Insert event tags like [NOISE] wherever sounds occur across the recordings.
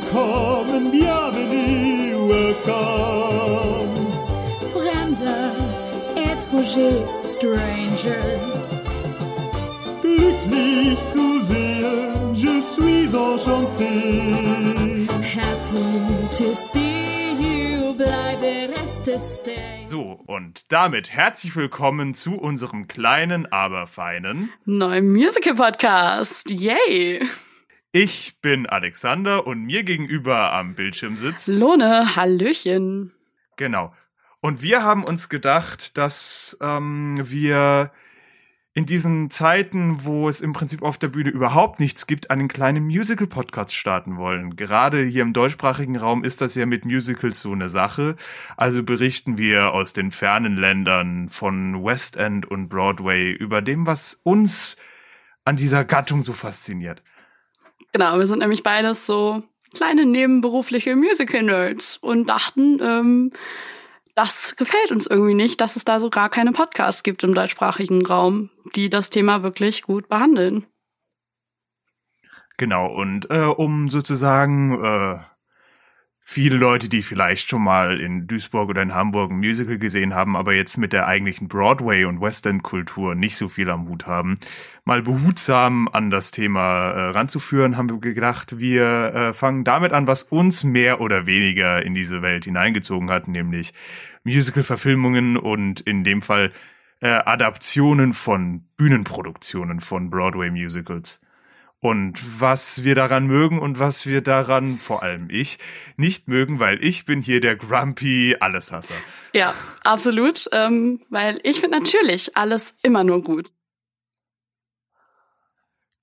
Willkommen, bienvenue, welcome. Fremder, étranger, stranger. Glücklich zu sehen, je suis enchanté. Happy to see you, bleibe reste stay. So, und damit herzlich willkommen zu unserem kleinen, aber feinen. Neuen Musical-Podcast. Yay! Ich bin Alexander und mir gegenüber am Bildschirm sitzt. Lone, Hallöchen. Genau. Und wir haben uns gedacht, dass ähm, wir in diesen Zeiten, wo es im Prinzip auf der Bühne überhaupt nichts gibt, einen kleinen Musical-Podcast starten wollen. Gerade hier im deutschsprachigen Raum ist das ja mit Musicals so eine Sache. Also berichten wir aus den fernen Ländern von West End und Broadway über dem, was uns an dieser Gattung so fasziniert. Genau, wir sind nämlich beides so kleine nebenberufliche Musical-Nerds und dachten, ähm, das gefällt uns irgendwie nicht, dass es da so gar keine Podcasts gibt im deutschsprachigen Raum, die das Thema wirklich gut behandeln. Genau, und äh, um sozusagen äh, viele Leute, die vielleicht schon mal in Duisburg oder in Hamburg ein Musical gesehen haben, aber jetzt mit der eigentlichen Broadway- und Western-Kultur nicht so viel am Hut haben, mal behutsam an das Thema äh, ranzuführen, haben wir gedacht, wir äh, fangen damit an, was uns mehr oder weniger in diese Welt hineingezogen hat, nämlich Musical-Verfilmungen und in dem Fall äh, Adaptionen von Bühnenproduktionen von Broadway-Musicals und was wir daran mögen und was wir daran, vor allem ich, nicht mögen, weil ich bin hier der grumpy Alleshasser. Ja, absolut, ähm, weil ich finde natürlich alles immer nur gut.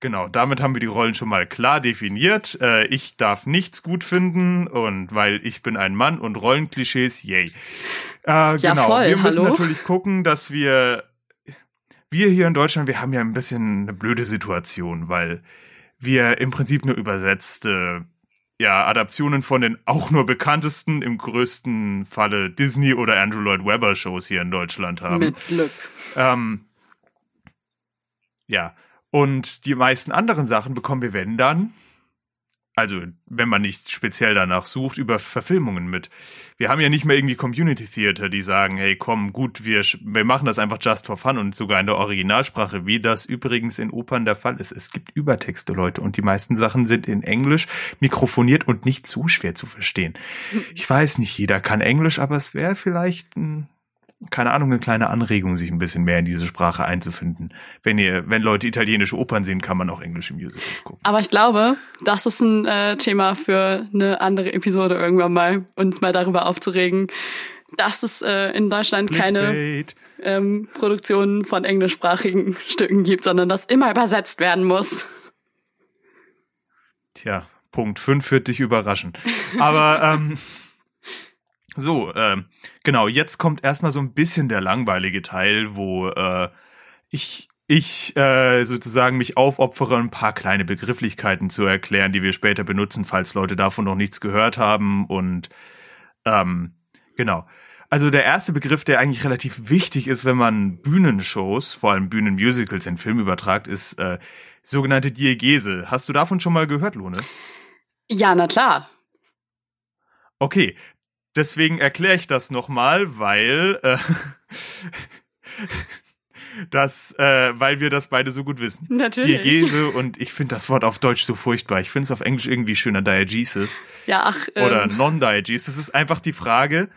Genau, damit haben wir die Rollen schon mal klar definiert. Äh, ich darf nichts gut finden und weil ich bin ein Mann und Rollenklischees, yay. Äh, ja, genau, voll, wir müssen hallo? natürlich gucken, dass wir wir hier in Deutschland, wir haben ja ein bisschen eine blöde Situation, weil wir im Prinzip nur übersetzte ja, Adaptionen von den auch nur bekanntesten, im größten Falle Disney oder Andrew Lloyd Webber Shows hier in Deutschland haben. Mit Glück. Ähm, ja, und die meisten anderen Sachen bekommen wir, wenn dann, also wenn man nicht speziell danach sucht, über Verfilmungen mit. Wir haben ja nicht mehr irgendwie Community Theater, die sagen, hey, komm, gut, wir, wir machen das einfach just for fun und sogar in der Originalsprache, wie das übrigens in Opern der Fall ist. Es gibt Übertexte, Leute, und die meisten Sachen sind in Englisch mikrofoniert und nicht zu schwer zu verstehen. Ich weiß nicht, jeder kann Englisch, aber es wäre vielleicht ein keine Ahnung, eine kleine Anregung, sich ein bisschen mehr in diese Sprache einzufinden. Wenn ihr, wenn Leute italienische Opern sehen, kann man auch englische Musicals gucken. Aber ich glaube, das ist ein äh, Thema für eine andere Episode irgendwann mal, uns mal darüber aufzuregen, dass es äh, in Deutschland keine Clickbait. ähm, Produktionen von englischsprachigen [LAUGHS] Stücken gibt, sondern das immer übersetzt werden muss. Tja, Punkt 5 wird dich überraschen. Aber ähm, [LAUGHS] so, ähm, genau, jetzt kommt erstmal so ein bisschen der langweilige Teil, wo äh, ich ich äh, sozusagen mich aufopfere, ein paar kleine Begrifflichkeiten zu erklären, die wir später benutzen, falls Leute davon noch nichts gehört haben. Und ähm, genau. Also der erste Begriff, der eigentlich relativ wichtig ist, wenn man Bühnenshows, vor allem Bühnenmusicals in Film übertragt, ist äh, sogenannte Diegese. Hast du davon schon mal gehört, Lone? Ja, na klar. Okay, deswegen erkläre ich das nochmal, weil äh, [LAUGHS] das, äh, weil wir das beide so gut wissen. Natürlich. Diegese und ich finde das Wort auf Deutsch so furchtbar. Ich finde es auf Englisch irgendwie schöner Diegesis Ja, ach, oder ähm, Non-Diegesis. Es ist einfach die Frage,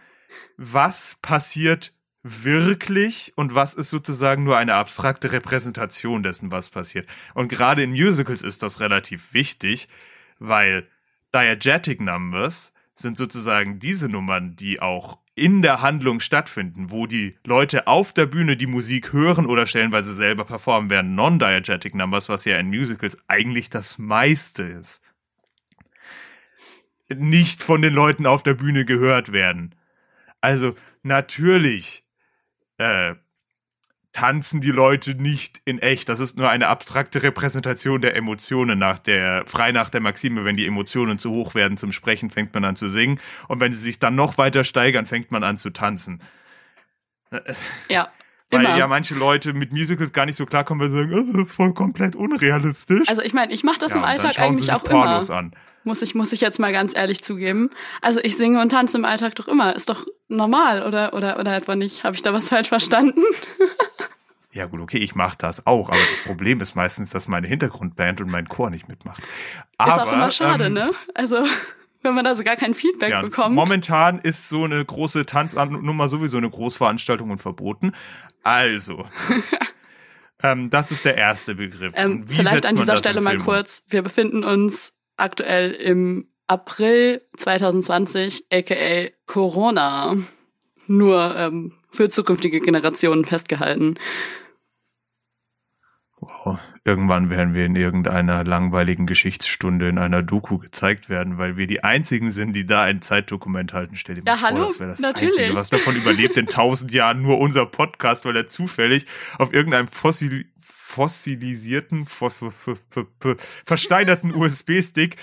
was passiert wirklich und was ist sozusagen nur eine abstrakte Repräsentation dessen, was passiert. Und gerade in Musicals ist das relativ wichtig, weil Diegetic Numbers sind sozusagen diese Nummern, die auch in der Handlung stattfinden, wo die Leute auf der Bühne die Musik hören oder stellenweise selber performen werden. Non-Diegetic Numbers, was ja in Musicals eigentlich das meiste ist, nicht von den Leuten auf der Bühne gehört werden. Also natürlich äh, tanzen die Leute nicht in echt. Das ist nur eine abstrakte Repräsentation der Emotionen nach der, frei nach der Maxime, wenn die Emotionen zu hoch werden zum Sprechen, fängt man an zu singen. Und wenn sie sich dann noch weiter steigern, fängt man an zu tanzen. ja. [LAUGHS] Weil Immer. ja manche Leute mit Musicals gar nicht so klarkommen, weil sie sagen, "Oh, das ist voll komplett unrealistisch. Also ich meine, ich mache das ja, im Alltag eigentlich auch Pornos immer. an. Muss ich, muss ich jetzt mal ganz ehrlich zugeben. Also ich singe und tanze im Alltag doch immer. Ist doch normal, oder, oder, oder etwa nicht? Habe ich da was falsch verstanden? [LAUGHS] Ja gut, okay, ich mache das auch, aber das Problem ist meistens, dass meine Hintergrundband und mein Chor nicht mitmacht. Aber, ist auch immer schade, ähm, ne? Also, wenn man da so gar kein Feedback Ja, bekommt. momentan ist so eine große Tanznummer sowieso eine Großveranstaltung und verboten. Also, [LAUGHS] ähm, das ist der erste Begriff. Ähm, vielleicht an dieser Stelle mal kurz. Wir befinden uns aktuell im April 2020, aka Corona. Nur ähm, für zukünftige Generationen festgehalten. Wow. Irgendwann werden wir in irgendeiner langweiligen Geschichtsstunde in einer Doku gezeigt werden, weil wir die einzigen sind, die da ein Zeitdokument halten. Stell dir mal Ja, vor, hallo, das wäre das natürlich. Einzige, was davon überlebt in tausend Jahren nur unser Podcast, weil er zufällig auf irgendeinem fossil fossilisierten, fo- fo- fo- fo- fo- versteinerten USB-Stick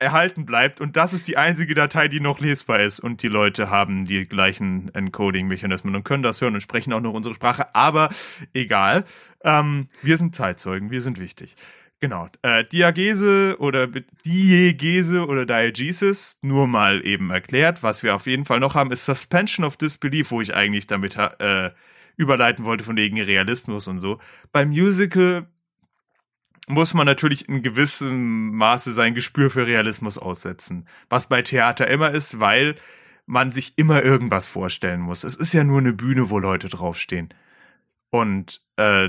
erhalten bleibt und das ist die einzige Datei, die noch lesbar ist und die Leute haben die gleichen Encoding-Mechanismen und können das hören und sprechen auch noch unsere Sprache, aber egal. Ähm, wir sind Zeitzeugen, wir sind wichtig. Genau. Äh, Diagese oder Diegese oder Diegesis, nur mal eben erklärt. Was wir auf jeden Fall noch haben, ist Suspension of Disbelief, wo ich eigentlich damit äh, überleiten wollte von wegen Realismus und so. Beim Musical muss man natürlich in gewissem Maße sein Gespür für Realismus aussetzen. Was bei Theater immer ist, weil man sich immer irgendwas vorstellen muss. Es ist ja nur eine Bühne, wo Leute draufstehen. Und äh,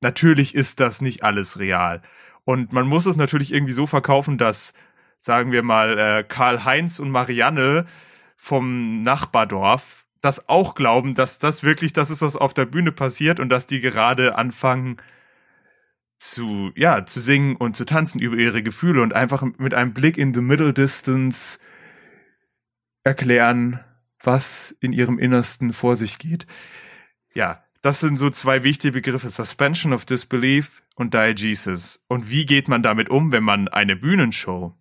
natürlich ist das nicht alles real. Und man muss es natürlich irgendwie so verkaufen, dass, sagen wir mal, äh, Karl-Heinz und Marianne vom Nachbardorf das auch glauben, dass das wirklich das ist, was auf der Bühne passiert und dass die gerade anfangen zu, ja, zu singen und zu tanzen über ihre Gefühle und einfach mit einem Blick in the middle distance erklären, was in ihrem Innersten vor sich geht. Ja, das sind so zwei wichtige Begriffe, Suspension of Disbelief und Diegesis. Und wie geht man damit um, wenn man eine Bühnenshow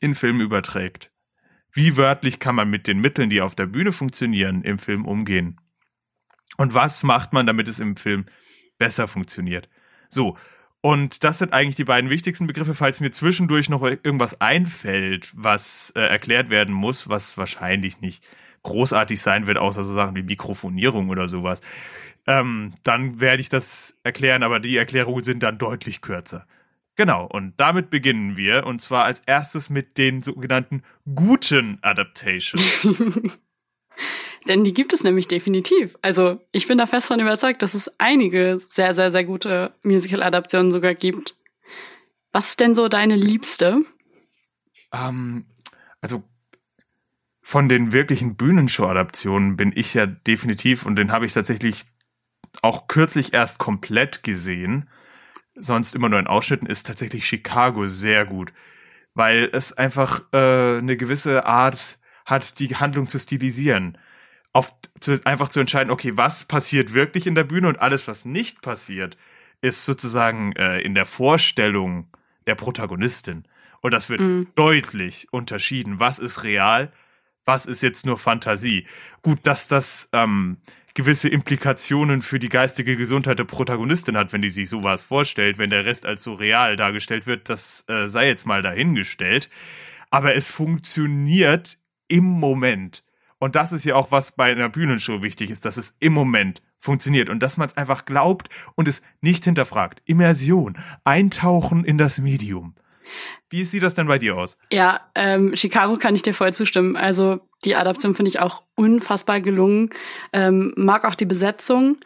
in Film überträgt? Wie wörtlich kann man mit den Mitteln, die auf der Bühne funktionieren, im Film umgehen? Und was macht man, damit es im Film besser funktioniert? So. Und das sind eigentlich die beiden wichtigsten Begriffe, falls mir zwischendurch noch irgendwas einfällt, was äh, erklärt werden muss, was wahrscheinlich nicht großartig sein wird, außer so Sachen wie Mikrofonierung oder sowas. Ähm, dann werde ich das erklären, aber die Erklärungen sind dann deutlich kürzer. Genau, und damit beginnen wir, und zwar als erstes mit den sogenannten guten Adaptations. [LAUGHS] Denn die gibt es nämlich definitiv. Also ich bin da fest von überzeugt, dass es einige sehr, sehr, sehr gute Musical-Adaptionen sogar gibt. Was ist denn so deine liebste? ähm, also von den wirklichen Bühnenshow-Adaptionen bin ich ja definitiv, und den habe ich tatsächlich auch kürzlich erst komplett gesehen, sonst immer nur in Ausschnitten, ist tatsächlich Chicago sehr gut. Weil es einfach äh, eine gewisse Art hat, die Handlung zu stilisieren. Auf, zu, einfach zu entscheiden, okay, was passiert wirklich in der Bühne und alles, was nicht passiert, ist sozusagen äh, in der Vorstellung der Protagonistin. Und das wird Mhm. deutlich unterschieden. Was ist real? Was ist jetzt nur Fantasie? Gut, dass das ähm, gewisse Implikationen für die geistige Gesundheit der Protagonistin hat, wenn die sich sowas vorstellt, wenn der Rest als so real dargestellt wird, das äh, sei jetzt mal dahingestellt. Aber es funktioniert im Moment. Und das ist ja auch, was bei einer Bühnenshow wichtig ist, dass es im Moment funktioniert und dass man es einfach glaubt und es nicht hinterfragt. Immersion, eintauchen in das Medium. Wie sieht das denn bei dir aus? Ja, ähm, Chicago kann ich dir voll zustimmen. Also die Adaption finde ich auch unfassbar gelungen. Ähm, mag auch die Besetzung.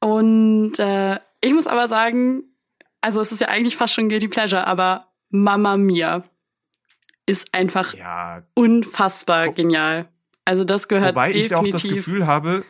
Und äh, ich muss aber sagen, also es ist ja eigentlich fast schon Guilty Pleasure, aber Mamma Mia ist einfach Ja, unfassbar Wo- gehört Also das gehört wobei ich auch definitiv. das Gefühl habe,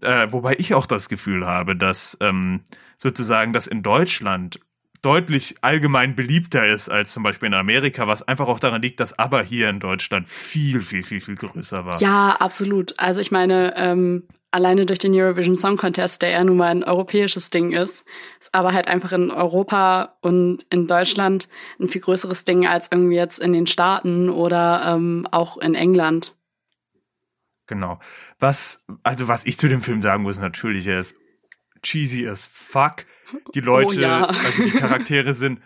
äh, wobei ich auch das Gefühl habe, dass ähm, sozusagen das in Deutschland deutlich allgemein beliebter ist als zum Beispiel in Amerika, was einfach auch daran liegt, dass aber hier in Deutschland viel, viel, viel, viel größer war. Ja, absolut. Also ich meine, ähm, alleine durch den Eurovision Song Contest, der ja nun mal ein europäisches Ding ist, ist aber halt einfach in Europa und in Deutschland ein viel größeres Ding als irgendwie jetzt in den Staaten oder ähm, auch in England. Genau. Was, also was ich zu dem Film sagen muss, natürlich, er ist cheesy as fuck. Die Leute, Oh ja. also die Charaktere sind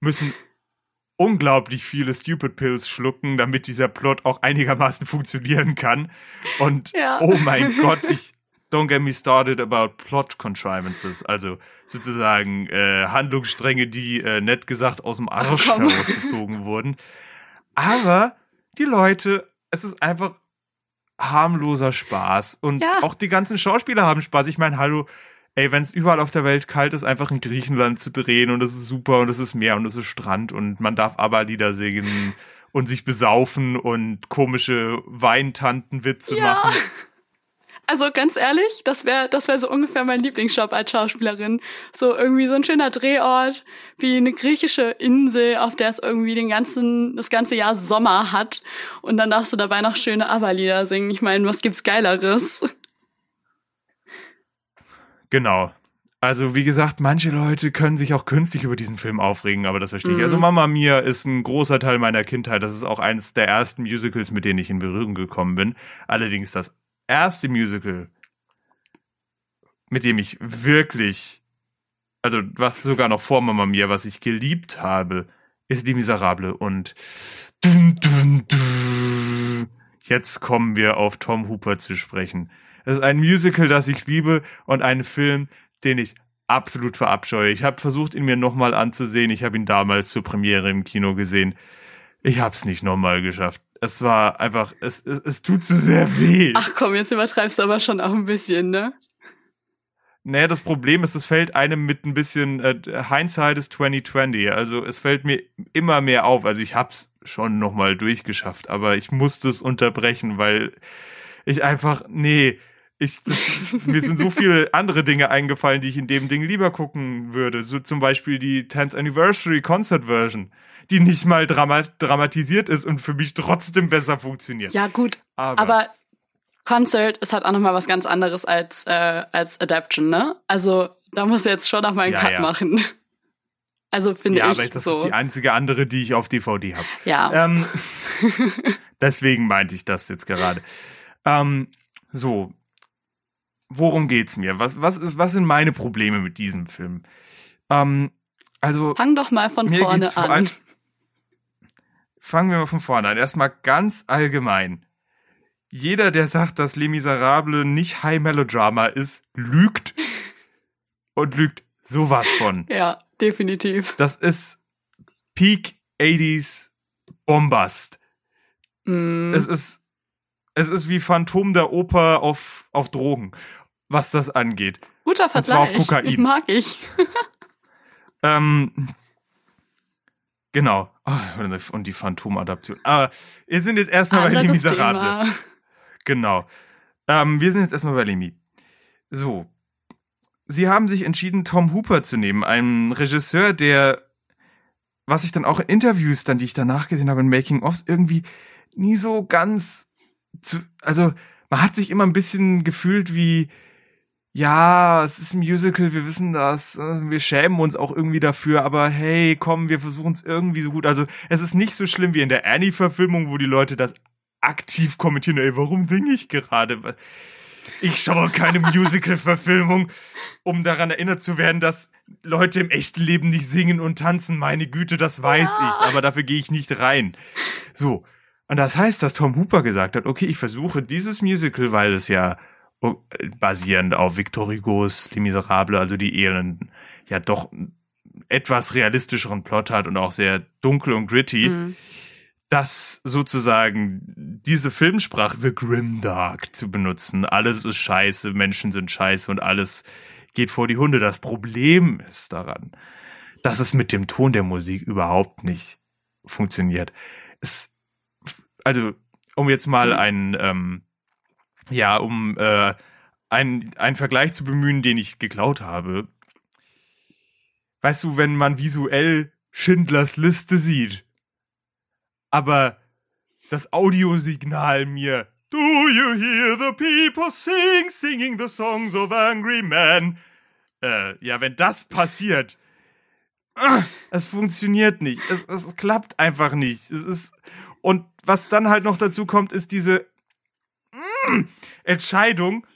müssen unglaublich viele Stupid Pills schlucken, damit dieser Plot auch einigermaßen funktionieren kann. Und Ja. oh mein Gott, ich don't get me started about plot contrivances, also sozusagen äh, Handlungsstränge, die äh, nett gesagt aus dem Arsch komm. herausgezogen wurden. Aber die Leute, es ist einfach harmloser Spaß und Ja. auch die ganzen Schauspieler haben Spaß. Ich meine, hallo, ey, wenn es überall auf der Welt kalt ist, einfach in Griechenland zu drehen und es ist super und es ist Meer und es ist Strand und man darf ABBA-Lieder singen und sich besaufen und komische Weintantenwitze Ja. machen. [LAUGHS] Also ganz ehrlich, das wäre das wär so ungefähr mein Lieblingsjob als Schauspielerin. So irgendwie so ein schöner Drehort wie eine griechische Insel, auf der es irgendwie den ganzen, das ganze Jahr Sommer hat. Und dann darfst du dabei noch schöne ABBA-Lieder singen. Ich meine, was gibt's Geileres? Genau. Also, wie gesagt, manche Leute können sich auch künstlich über diesen Film aufregen, aber das verstehe ich. Mhm. Also, Mama Mia ist ein großer Teil meiner Kindheit. Das ist auch eines der ersten Musicals, mit denen ich in Berührung gekommen bin. Allerdings das erste Musical, mit dem ich wirklich, also was sogar noch vor Mama Mia, was ich geliebt habe, ist Die Miserable. Und jetzt kommen wir auf Tom Hooper zu sprechen. Es ist ein Musical, das ich liebe und ein Film, den ich absolut verabscheue. Ich habe versucht, ihn mir nochmal anzusehen. Ich habe ihn damals zur Premiere im Kino gesehen. Ich habe es nicht nochmal geschafft. Es war einfach, es, es, es tut so sehr weh. Ach komm, jetzt übertreibst du aber schon auch ein bisschen, ne? Naja, das Problem ist, es fällt einem mit ein bisschen äh, Hindsight ist 2020. Also es fällt mir immer mehr auf. Also ich hab's schon nochmal durchgeschafft, aber ich musste es unterbrechen, weil ich einfach, nee, ich, das, [LAUGHS] mir sind so viele andere Dinge eingefallen, die ich in dem Ding lieber gucken würde. So zum Beispiel die 10th Anniversary Concert Version, die nicht mal drama dramatisiert ist und für mich trotzdem besser funktioniert. Ja, gut. aber, Aber Concert ist halt auch nochmal was ganz anderes als, äh, als Adaption, ne? Also da musst du jetzt schon noch mal einen Ja, Cut ja. machen. [LAUGHS] Also finde ja, ich aber das so. ist die einzige andere, die ich auf DVD habe. ja. Ähm, [LAUGHS] deswegen meinte ich das jetzt gerade. Ähm, so, worum geht's mir? Was, was, ist, was sind meine Probleme mit diesem Film? Ähm, also, Fang doch mal von vorne an. allem- fangen wir mal von vorne an. Erstmal ganz allgemein. Jeder, der sagt, dass Les Miserables nicht High Melodrama ist, lügt. [LAUGHS] Und lügt sowas von. Ja, definitiv. Das ist Peak 80s Bombast. Mm. Es ist, es ist wie Phantom der Oper auf, auf Drogen, was das angeht. Guter und zwar auf Vergleich. Kokain. [LAUGHS] Mag ich. Ähm, genau. Ah, Und die Phantom-Adaption. Aber wir sind jetzt erstmal bei Les Miserables. Thema. Genau. Ähm, wir sind jetzt erstmal bei Lemi. So. Sie haben sich entschieden, Tom Hooper zu nehmen, einen Regisseur, der, was ich dann auch in Interviews, dann, die ich danach gesehen habe, in Making-ofs, irgendwie nie so ganz zu, also, man hat sich immer ein bisschen gefühlt wie, ja, es ist ein Musical, wir wissen das, äh, wir schämen uns auch irgendwie dafür, aber hey, komm, wir versuchen es irgendwie so gut. Also, es ist nicht so schlimm wie in der Annie-Verfilmung, wo die Leute das aktiv kommentieren, ey, warum singe ich gerade? Ich schaue keine Musical-Verfilmung, um daran erinnert zu werden, dass Leute im echten Leben nicht singen und tanzen. Meine Güte, das weiß ich, aber dafür gehe ich nicht rein. So. Und das heißt, dass Tom Hooper gesagt hat, okay, ich versuche dieses Musical, weil es ja basierend auf Victor Hugos Les Miserables, also die Elenden, ja doch etwas realistischeren Plot hat und auch sehr dunkel und gritty Mhm. das sozusagen diese Filmsprache für Grimdark zu benutzen. Alles ist scheiße, Menschen sind scheiße und alles geht vor die Hunde. Das Problem ist daran, dass es mit dem Ton der Musik überhaupt nicht funktioniert. Es, also, um jetzt mal Mhm. einen, ähm, ja, um äh, einen, einen Vergleich zu bemühen, den ich geklaut habe. Weißt du, wenn man visuell Schindlers Liste sieht, aber das Audiosignal mir Do you hear the people sing, singing the songs of angry men? Äh, ja, wenn das passiert, ah, es funktioniert nicht. Es, es, es klappt einfach nicht. Es ist und was dann halt noch dazu kommt, ist diese Entscheidung,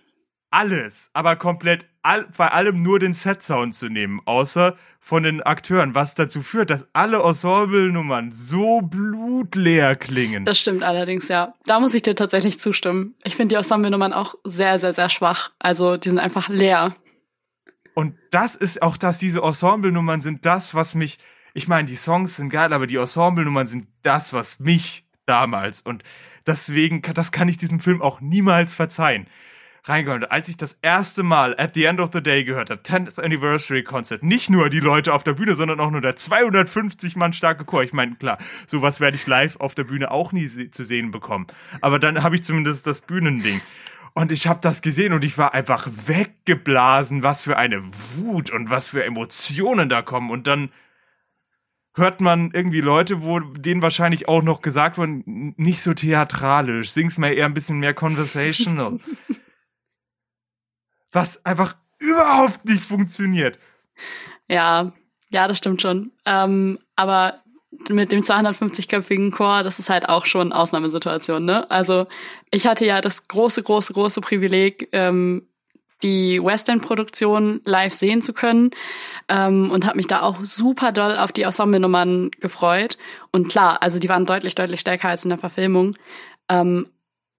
alles, aber komplett all, bei allem nur den Set-Sound zu nehmen, außer von den Akteuren, was dazu führt, dass alle Ensemble-Nummern so blutleer klingen. Das stimmt allerdings, ja. Da muss ich dir tatsächlich zustimmen. Ich finde die Ensemble-Nummern auch sehr, sehr, sehr schwach. Also die sind einfach leer. Und das ist auch das, diese Ensemble-Nummern sind das, was mich, ich meine, die Songs sind geil, aber die Ensemble-Nummern sind das, was mich damals und deswegen, das kann ich diesem Film auch niemals verzeihen reingehört. Als ich das erste Mal At the End of the Day gehört habe, 10th Anniversary Concert, nicht nur die Leute auf der Bühne, sondern auch nur der 250 Mann starke Chor. Ich meine, klar, sowas werde ich live auf der Bühne auch nie se zu sehen bekommen. Aber dann habe ich zumindest das Bühnending. Und ich habe das gesehen und ich war einfach weggeblasen, was für eine Wut und was für Emotionen da kommen. Und dann hört man irgendwie Leute, wo denen wahrscheinlich auch noch gesagt wurde, nicht so theatralisch, sing's mal eher ein bisschen mehr conversational. [LAUGHS] was einfach überhaupt nicht funktioniert. Ja, ja, das stimmt schon. Ähm, aber mit dem 250-köpfigen Chor, das ist halt auch schon Ausnahmesituation, ne? Also ich hatte ja das große, große, große Privileg, ähm, die West End Produktion live sehen zu können ähm, und habe mich da auch super doll auf die Ensemble-Nummern gefreut. Und klar, also die waren deutlich, deutlich stärker als in der Verfilmung. Ähm,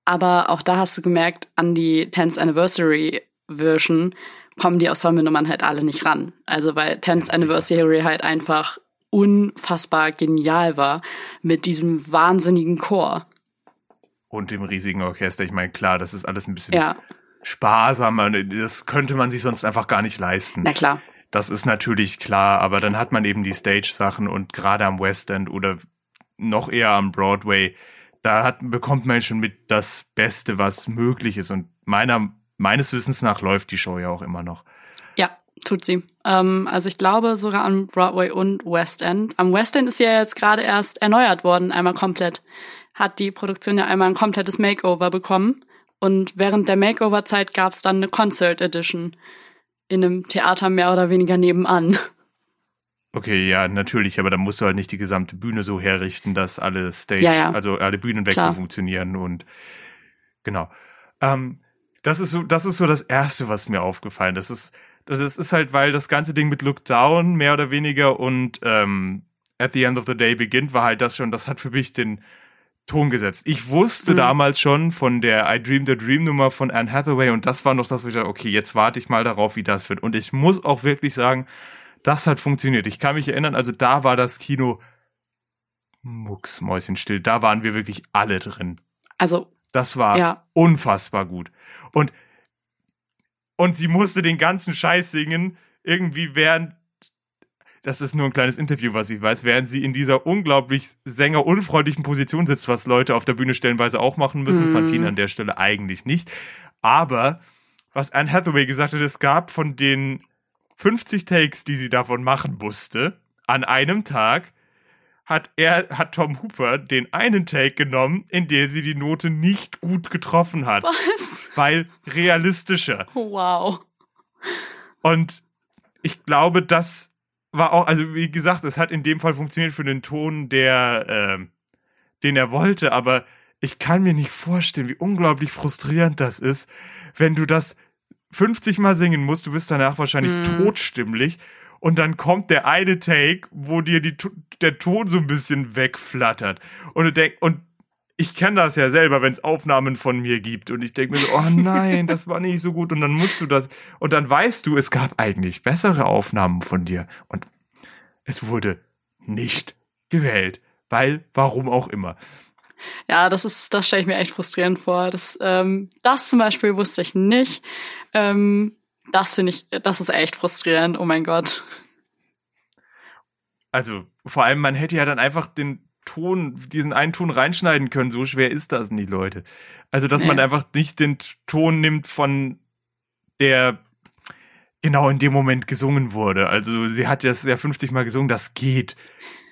aber auch da hast du gemerkt, an die 10th Anniversary Version kommen die Ensemble-Nummern halt alle nicht ran. Also weil 10th Anniversary halt einfach unfassbar genial war mit diesem wahnsinnigen Chor. Und dem riesigen Orchester. Ich meine, klar, das ist alles ein bisschen Ja, sparsamer. Das könnte man sich sonst einfach gar nicht leisten. na klar. Das ist natürlich klar, aber dann hat man eben die Stage-Sachen und gerade am West End oder noch eher am Broadway, da hat, bekommt man schon mit das Beste, was möglich ist. Und meiner, meines Wissens nach läuft die Show ja auch immer noch. Ja, tut sie. Ähm, also ich glaube sogar am Broadway und West End. Am West End ist sie ja jetzt gerade erst erneuert worden, einmal komplett. Hat die Produktion ja einmal ein komplettes Makeover bekommen. Und während der Makeover-Zeit gab es dann eine Concert Edition in einem Theater mehr oder weniger nebenan. Okay, ja, natürlich, aber da musst du halt nicht die gesamte Bühne so herrichten, dass alle Stage, Ja, ja. also alle Bühnenwechsel Klar. funktionieren und genau. Ähm, das ist so, das ist so das erste, was mir aufgefallen. ist. Das ist, das ist halt, weil das ganze Ding mit Look Down mehr oder weniger und ähm, At the End of the Day beginnt, war halt das schon, das hat für mich den Ton gesetzt. Ich wusste Mhm. damals schon von der I Dream the Dream Nummer von Anne Hathaway und das war noch das, wo ich dachte, okay, jetzt warte ich mal darauf, wie das wird. Und ich muss auch wirklich sagen, das hat funktioniert. Ich kann mich erinnern, also da war das Kino mucksmäuschenstill. Da waren wir wirklich alle drin. Also, Das war Ja. unfassbar gut. Und, und sie musste den ganzen Scheiß singen, irgendwie während, das ist nur ein kleines Interview, was ich weiß, während sie in dieser unglaublich sängerunfreundlichen Position sitzt, was Leute auf der Bühne stellenweise auch machen müssen, Mhm. fand ihn an der Stelle eigentlich nicht. Aber, was Anne Hathaway gesagt hat, es gab von den 50 Takes, die sie davon machen musste, an einem Tag, hat er, hat Tom Hooper den einen Take genommen, in der sie die Note nicht gut getroffen hat, was? weil realistischer. Wow. Und ich glaube, das war auch, also wie gesagt, es hat in dem Fall funktioniert für den Ton, der, ähm, den er wollte, aber ich kann mir nicht vorstellen, wie unglaublich frustrierend das ist, wenn du das 50 Mal singen musst, du bist danach wahrscheinlich Mhm. totstimmlich und dann kommt der eine Take, wo dir die, der Ton so ein bisschen wegflattert und du denkst, und ich kenne das ja selber, wenn es Aufnahmen von mir gibt und ich denke mir so, oh [LAUGHS] nein, das war nicht so gut und dann musst du das und dann weißt du, es gab eigentlich bessere Aufnahmen von dir und es wurde nicht gewählt, weil warum auch immer. Ja, das ist, das stelle ich mir echt frustrierend vor. Das, ähm, das zum Beispiel wusste ich nicht. Ähm, das finde ich, das ist echt frustrierend. Oh mein Gott. Also vor allem, man hätte ja dann einfach den Ton, diesen einen Ton reinschneiden können. So schwer ist das nicht, Leute. Also, dass man Nee. einfach nicht den Ton nimmt von der genau in dem Moment gesungen wurde. Also sie hat das ja 50 Mal gesungen, das geht.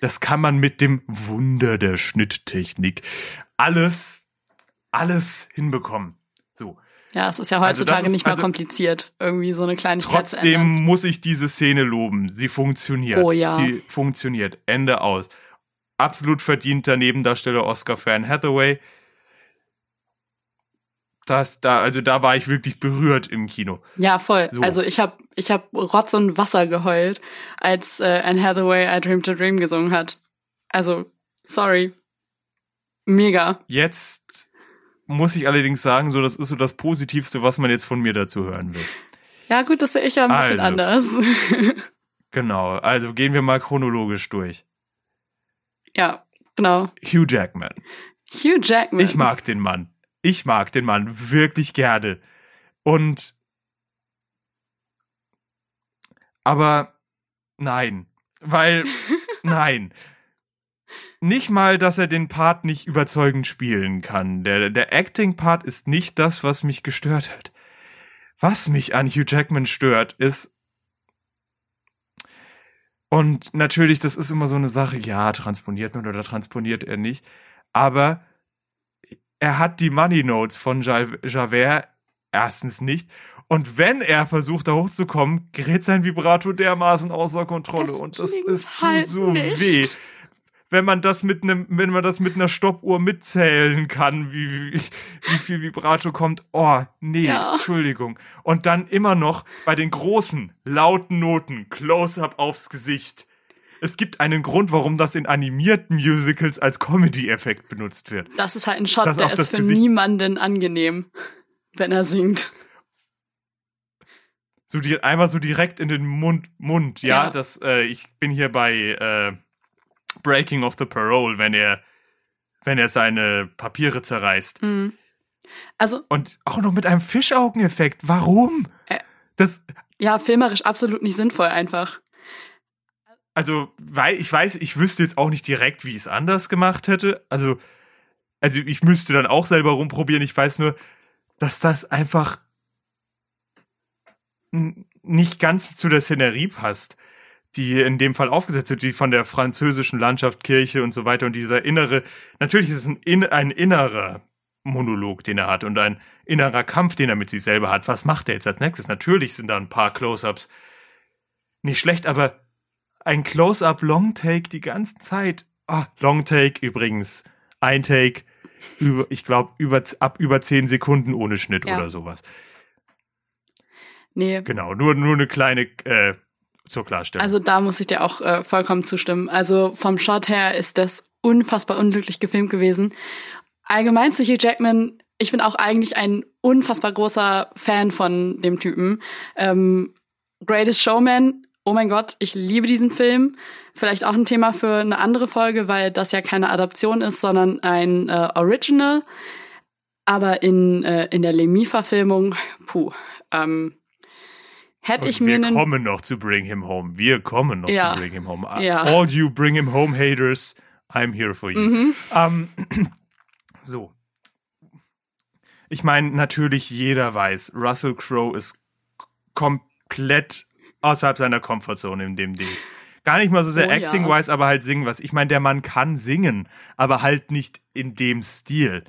Das kann man mit dem Wunder der Schnitttechnik alles, alles hinbekommen. So. Ja, es ist ja Also heutzutage ist- nicht mal also- kompliziert, irgendwie so eine Kleinigkeit. Trotzdem muss ich diese Szene loben. Sie funktioniert. Oh ja. Sie funktioniert. Ende aus. Absolut verdienter Nebendarsteller Oscar für Anne Hathaway. das da, also da war ich wirklich berührt im Kino. Ja, voll. So. Also ich habe ich hab Rotz und Wasser geheult, als äh, Anne Hathaway I Dream to Dream gesungen hat. Also, sorry. Mega. Jetzt muss ich allerdings sagen, so das ist so das Positivste, was man jetzt von mir dazu hören will. Ja, gut, das sehe ich ja ein bisschen Also. anders. [LAUGHS] Genau, also gehen wir mal chronologisch durch. Ja, genau. Hugh Jackman. Hugh Jackman. Ich mag den Mann. Ich mag den Mann wirklich gerne. Und aber nein, weil [LAUGHS] nein. Nicht mal, dass er den Part nicht überzeugend spielen kann. Der, der Acting-Part ist nicht das, was mich gestört hat. Was mich an Hugh Jackman stört, ist und natürlich, das ist immer so eine Sache, ja, transponiert man oder transponiert er nicht. Aber er hat die Money Notes von Ja- Javert erstens nicht. Und wenn er versucht, da hochzukommen, gerät sein Vibrato dermaßen außer Kontrolle. Es und das ist halt so nicht. weh. Wenn man das mit einem, wenn man das mit einer Stoppuhr mitzählen kann, wie, wie, wie viel Vibrato kommt, oh, nee, Ja. Entschuldigung. Und dann immer noch bei den großen, lauten Noten, Close-up aufs Gesicht. Es gibt einen Grund, warum das in animierten Musicals als Comedy-Effekt benutzt wird. Das ist halt ein Shot, Das der ist für Gesicht- niemanden angenehm, wenn er singt. So die, einmal so direkt in den Mund, Mund, ja. Ja. Das, äh, ich bin hier bei äh, Breaking of the Parole, wenn er, wenn er seine Papiere zerreißt. Mhm. Also, Und auch noch mit einem Fischaugeneffekt. Warum? Äh. Das, ja, filmerisch absolut nicht sinnvoll einfach. also, weil ich weiß, ich wüsste jetzt auch nicht direkt, wie ich es anders gemacht hätte. Also, also ich müsste dann auch selber rumprobieren. Ich weiß nur, dass das einfach nicht ganz zu der Szenerie passt, die in dem Fall aufgesetzt wird, die von der französischen Landschaft, Kirche und so weiter und dieser innere, natürlich ist es ein, in, ein innerer Monolog, den er hat und ein innerer Kampf, den er mit sich selber hat. Was macht er jetzt als nächstes? Natürlich sind da ein paar Close-ups nicht schlecht, aber ein Close-up Long Take die ganze Zeit. Ah, Long Take übrigens. Ein Take über, ich glaube, über, ab über zehn Sekunden ohne Schnitt Ja. oder sowas. Nee. Genau, nur, nur eine kleine, äh, zur Klarstellung. Also da muss ich dir auch äh, vollkommen zustimmen. Also vom Shot her ist das unfassbar unglücklich gefilmt gewesen. Allgemein zu Hugh Jackman, ich bin auch eigentlich ein unfassbar großer Fan von dem Typen. Ähm, Greatest Showman, oh mein Gott, ich liebe diesen Film. Vielleicht auch ein Thema für eine andere Folge, weil das ja keine Adaption ist, sondern ein äh, Original. Aber in, äh, in der Lemmy-Verfilmung, puh, ähm, hätte Und ich mir wir kommen noch zu Bring Him Home. Wir kommen noch Ja. zu Bring Him Home. Ja. All you Bring Him Home Haters, I'm here for you. Mhm. Ähm, [CLEARS THROAT] so. Ich meine, natürlich jeder weiß, Russell Crowe ist komplett außerhalb seiner Comfortzone in dem Ding. Gar nicht mal so sehr Oh ja. acting-wise, aber halt singen was. Ich meine, der Mann kann singen, aber halt nicht in dem Stil.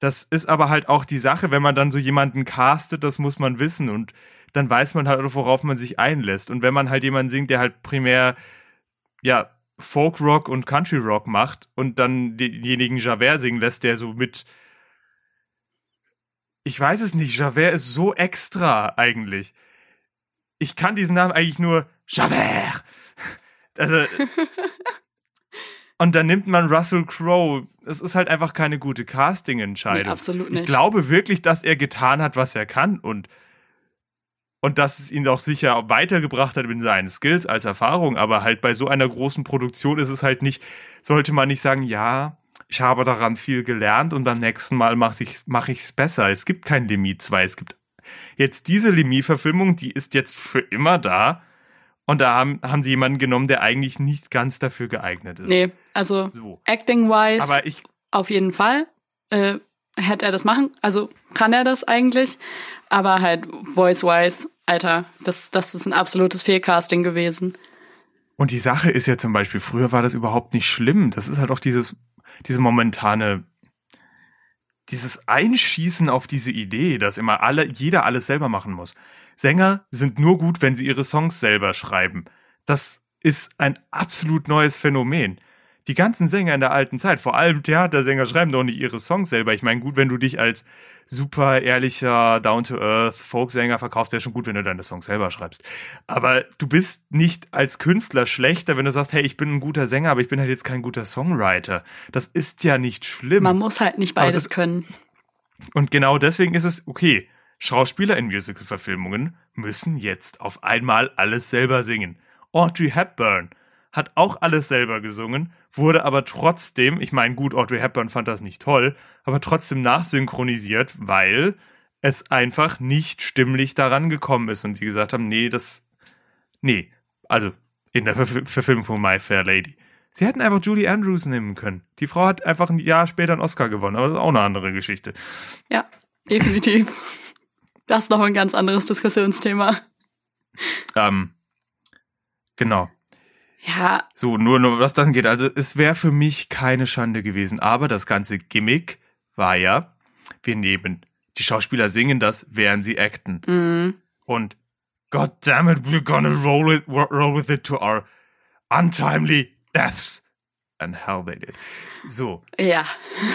Das ist aber halt auch die Sache, wenn man dann so jemanden castet, das muss man wissen und dann weiß man halt, worauf man sich einlässt. Und wenn man halt jemanden singt, der halt primär, ja, Folk Rock und Country Rock macht und dann denjenigen Javert singen lässt, der so mit, ich weiß es nicht, Javert ist so extra eigentlich. Ich kann diesen Namen eigentlich nur Javert. Also, [LAUGHS] und dann nimmt man Russell Crowe. Es ist halt einfach keine gute Casting-Entscheidung. Nee, absolut Ich nicht. glaube wirklich, dass er getan hat, was er kann und und dass es ihn auch sicher weitergebracht hat in seinen Skills als Erfahrung, aber halt bei so einer großen Produktion ist es halt nicht, sollte man nicht sagen, ja, ich habe daran viel gelernt und beim nächsten Mal mache ich mach ich's besser. Es gibt kein Limit 2, es gibt jetzt diese Limit-Verfilmung, die ist jetzt für immer da und da haben, haben sie jemanden genommen, der eigentlich nicht ganz dafür geeignet ist. Nee, also So. acting-wise auf jeden Fall äh, hätte er das machen. Also kann er das eigentlich. Aber halt voice-wise, Alter, das, das ist ein absolutes Fehlcasting gewesen. Und die Sache ist ja zum Beispiel, früher war das überhaupt nicht schlimm. Das ist halt auch dieses, diese momentane, dieses Einschießen auf diese Idee, dass immer alle, jeder alles selber machen muss. Sänger sind nur gut, wenn sie ihre Songs selber schreiben. Das ist ein absolut neues Phänomen. Die ganzen Sänger in der alten Zeit, vor allem Theatersänger, schreiben doch nicht ihre Songs selber. Ich meine, gut, wenn du dich als super ehrlicher, down-to-earth Folksänger verkaufst, wäre schon gut, wenn du deine Songs selber schreibst. Aber du bist nicht als Künstler schlechter, wenn du sagst, hey, ich bin ein guter Sänger, aber ich bin halt jetzt kein guter Songwriter. Das ist ja nicht schlimm. Man muss halt nicht beides das- können. Und genau deswegen ist es okay. Schauspieler in Musical-Verfilmungen müssen jetzt auf einmal alles selber singen. Audrey Hepburn hat auch alles selber gesungen, wurde aber trotzdem, ich meine, gut, Audrey Hepburn fand das nicht toll, aber trotzdem nachsynchronisiert, weil es einfach nicht stimmlich daran gekommen ist und sie gesagt haben, nee, das, nee, also in der Verf Verfilmung von My Fair Lady. Sie hätten einfach Julie Andrews nehmen können. Die Frau hat einfach ein Jahr später einen Oscar gewonnen, aber das ist auch eine andere Geschichte. Ja, definitiv. Das ist noch ein ganz anderes Diskussionsthema. Ähm, genau. Ja, So, nur, nur was das angeht. Also, es wäre für mich keine Schande gewesen. Aber das ganze Gimmick war ja, wir nehmen, die Schauspieler singen das, während sie acten. mm, Und God damn it, we're gonna roll it, roll with it to our untimely deaths. And hell they did. So, ja.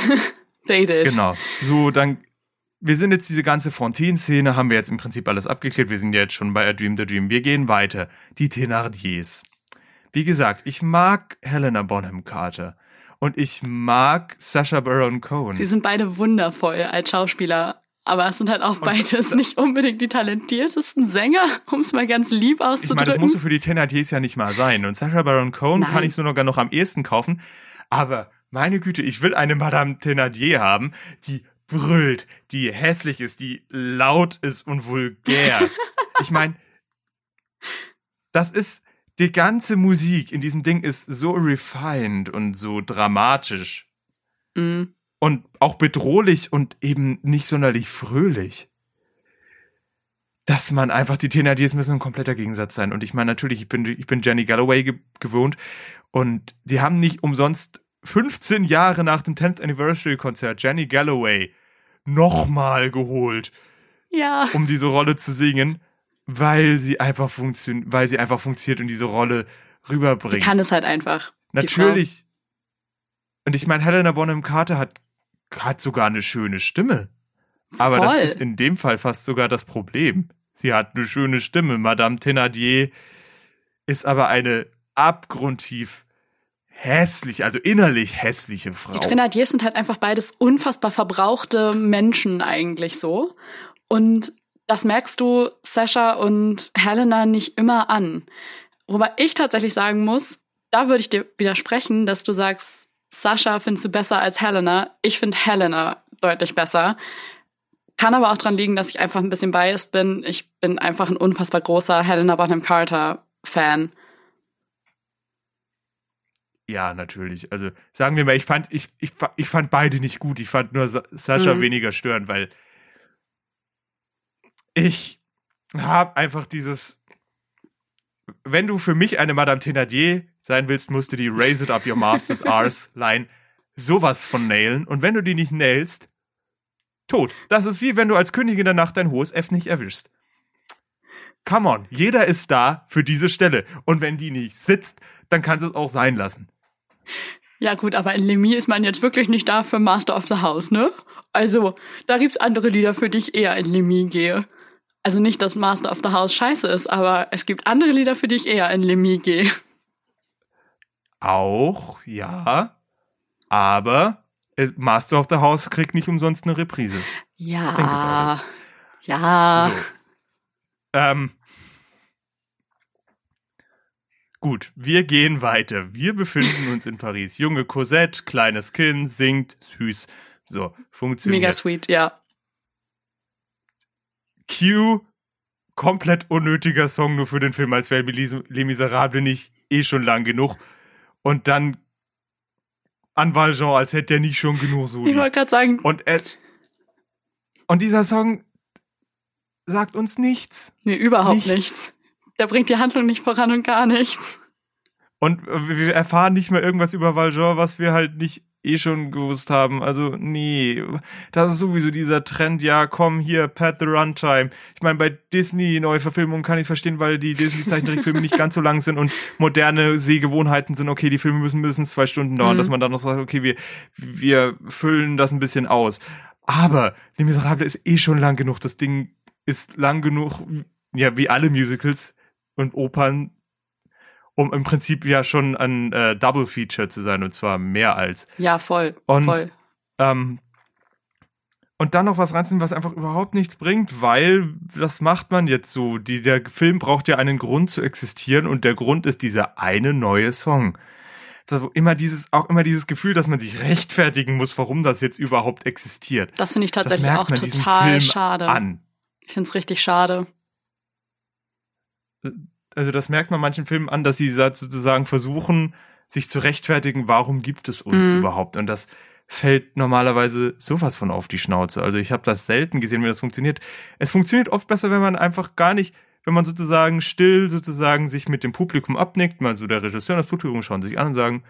[LAUGHS] They did. Genau. So, dann, wir sind jetzt diese ganze Fontaine-Szene, haben wir jetzt im Prinzip alles abgeklärt. Wir sind jetzt schon bei A Dream the Dream. Wir gehen weiter. Die Thénardiers. Wie gesagt, ich mag Helena Bonham Carter. Und ich mag Sacha Baron Cohen. Sie sind beide wundervoll als Schauspieler. Aber es sind halt auch beides nicht unbedingt die talentiertesten Sänger, [LAUGHS] um es mal ganz lieb ich meine, das auszudrücken. musst du für die Thénardiers ja nicht mal sein. Und Sacha Baron Cohen Nein. kann ich sogar noch am ehesten kaufen. Aber meine Güte, ich will eine Madame Thénardier haben, die brüllt, die hässlich ist, die laut ist und vulgär. [LAUGHS] ich meine, das ist, die ganze Musik in diesem Ding ist so refined und so dramatisch mm. und auch bedrohlich und eben nicht sonderlich fröhlich. Dass man einfach, die Thénardiers müssen ein kompletter Gegensatz sein. Und ich meine, natürlich, ich bin, ich bin Jenny Galloway ge gewohnt und die haben nicht umsonst 15 Jahre nach dem 10th Anniversary Konzert Jenny Galloway nochmal geholt, Ja. um diese Rolle zu singen, weil sie einfach funktioniert, weil sie einfach funktioniert und diese Rolle Die rüberbringt. kann es halt einfach. die Natürlich. Und ich meine, Helena Bonham Carter hat, hat sogar eine schöne Stimme. Aber Voll. das ist in dem Fall fast sogar das Problem. Sie hat eine schöne Stimme. Madame Thénardier ist aber eine abgrundtief hässlich, also innerlich hässliche Frau. Die Trinadiers sind halt einfach beides unfassbar verbrauchte Menschen eigentlich so. Und das merkst du Sascha und Helena nicht immer an. Wobei ich tatsächlich sagen muss, da würde ich dir widersprechen, dass du sagst, Sascha findest du besser als Helena. Ich finde Helena deutlich besser. Kann aber auch dran liegen, dass ich einfach ein bisschen biased bin. Ich bin einfach ein unfassbar großer Helena Bonham Carter Fan. Ja, natürlich. Also sagen wir mal, ich fand, ich, ich, ich fand beide nicht gut. Ich fand nur Sa Sascha Mhm. weniger störend, weil ich habe einfach dieses. Wenn du für mich eine Madame Thénardier sein willst, musst du die Raise it up your master's [LAUGHS] arse Line sowas von nailen. Und wenn du die nicht nailst, tot. Das ist wie wenn du als Königin der Nacht dein hohes F nicht erwischst. Come on, jeder ist da für diese Stelle. Und wenn die nicht sitzt, dann kannst du es auch sein lassen. Ja gut, aber in Lemmy ist man jetzt wirklich nicht da für Master of the House, ne? Also, da gibt's andere Lieder, für die ich eher in Lemmy gehe. Also nicht, dass Master of the House scheiße ist, aber es gibt andere Lieder, für die ich eher in Lemmy gehe. Auch, ja. Aber äh, Master of the House kriegt nicht umsonst eine Reprise. Ja. Ja. So. Ähm. Gut, wir gehen weiter. Wir befinden uns in Paris. Junge Cosette, kleines Kind, singt, süß. So, funktioniert. Mega sweet, ja. Q, komplett unnötiger Song nur für den Film, als wäre Les Les Miserables nicht eh schon lang genug. Und dann an Valjean, als hätte er nicht schon genug Soli. Ich wollte gerade sagen, Und er, und dieser Song sagt uns nichts. nee, überhaupt nichts. nichts. Der bringt die Handlung nicht voran und gar nichts. Und wir erfahren nicht mehr irgendwas über Valjean, was wir halt nicht eh schon gewusst haben. Also, nee. Das ist sowieso dieser Trend, ja, komm hier, Pat the Runtime. Ich meine, bei Disney Neuverfilmungen kann ich verstehen, weil die Disney-Zeichentrickfilme nicht ganz so lang sind und moderne Sehgewohnheiten sind, okay, die Filme müssen mindestens zwei Stunden dauern, Mhm. dass man dann noch sagt, okay, wir, wir füllen das ein bisschen aus. Aber Les Miserables ist eh schon lang genug. Das Ding ist lang genug, ja, wie alle Musicals und Opern, um im Prinzip ja schon ein äh, Double Feature zu sein und zwar mehr als. Ja, voll. Und- voll. Ähm, und dann noch was reinziehen, was einfach überhaupt nichts bringt, weil das macht man jetzt so. Die, der Film braucht ja einen Grund zu existieren und der Grund ist dieser eine neue Song. Also immer dieses, auch immer dieses Gefühl, dass man sich rechtfertigen muss, warum das jetzt überhaupt existiert. Das finde ich Das tatsächlich auch total schade. an. Ich finde es richtig schade. Also das merkt man manchen Filmen an, dass sie sozusagen versuchen, sich zu rechtfertigen, warum gibt es uns Mhm. überhaupt? Und das fällt normalerweise sowas von auf die Schnauze. Also ich habe das selten gesehen, wie das funktioniert. Es funktioniert oft besser, wenn man einfach gar nicht, wenn man sozusagen still sozusagen sich mit dem Publikum abnickt, mal so der Regisseur und das Publikum schauen sich an und sagen,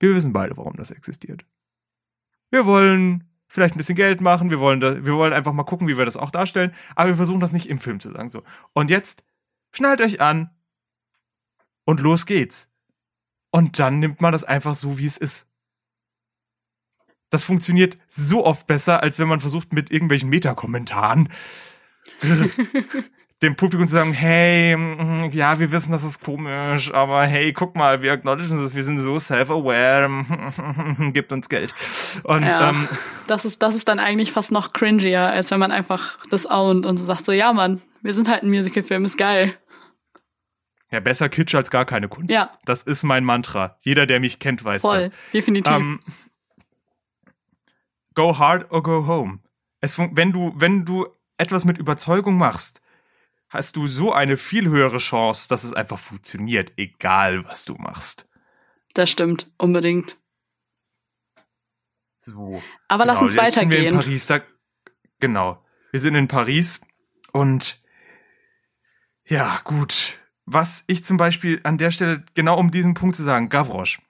wir wissen beide, warum das existiert. Wir wollen vielleicht ein bisschen Geld machen, wir wollen, da, wir wollen einfach mal gucken, wie wir das auch darstellen, aber wir versuchen das nicht im Film zu sagen. So. Und jetzt schnallt euch an und los geht's. Und dann nimmt man das einfach so, wie es ist. Das funktioniert so oft besser, als wenn man versucht, mit irgendwelchen Metakommentaren [LAUGHS] dem Publikum zu sagen, hey, ja, wir wissen, das ist komisch, aber hey, guck mal, wir acknowledgen das, wir sind so self-aware, [LAUGHS] gibt uns Geld. Und Ja. ähm, Das ist, das ist dann eigentlich fast noch cringier, als wenn man einfach das ownt und so sagt so, ja Mann, wir sind halt ein Musicalfilm, ist geil. Ja, besser Kitsch als gar keine Kunst. Ja. Das ist mein Mantra. Jeder, der mich kennt, weiß Voll, das. definitiv. Ähm, go hard or go home. Es, wenn du, wenn du etwas mit Überzeugung machst, hast du so eine viel höhere Chance, dass es einfach funktioniert, egal was du machst. das stimmt, unbedingt. So. Aber lass Genau, uns jetzt sind Wir in weitergehen. Paris, da, genau. Wir sind in Paris und ja, gut. Was ich zum Beispiel an der Stelle, genau um diesen Punkt zu sagen, Gavroche.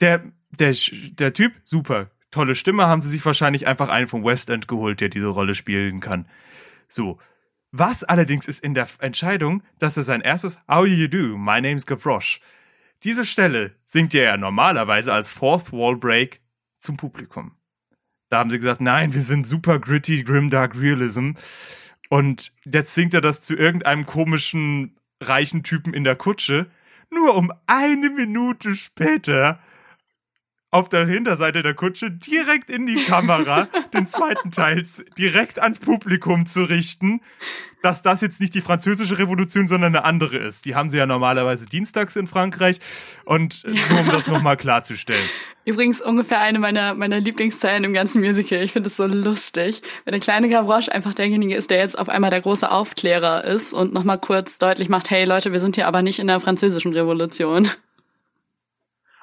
Der, der, der Typ, super. Tolle Stimme, haben sie sich wahrscheinlich einfach einen vom West End geholt, der diese Rolle spielen kann. So. Was allerdings ist in der Entscheidung, dass er sein erstes How do you do? My name's Gavroche. Diese Stelle singt er ja normalerweise als Fourth Wall Break zum Publikum. Da haben sie gesagt, nein, wir sind super gritty, grim dark realism. Und jetzt singt er das zu irgendeinem komischen reichen Typen in der Kutsche, nur um eine Minute später auf der Hinterseite der Kutsche direkt in die Kamera [LAUGHS] den zweiten Teil direkt ans Publikum zu richten, dass das jetzt nicht die französische Revolution, sondern eine andere ist. Die haben sie ja normalerweise dienstags in Frankreich und nur um das nochmal klarzustellen. [LAUGHS] Übrigens ungefähr eine meiner, meiner Lieblingszeilen im ganzen Musical. Ich finde es so lustig, wenn der kleine Gavroche einfach derjenige ist, der jetzt auf einmal der große Aufklärer ist und nochmal kurz deutlich macht, hey Leute, wir sind hier aber nicht in der französischen Revolution. [LAUGHS]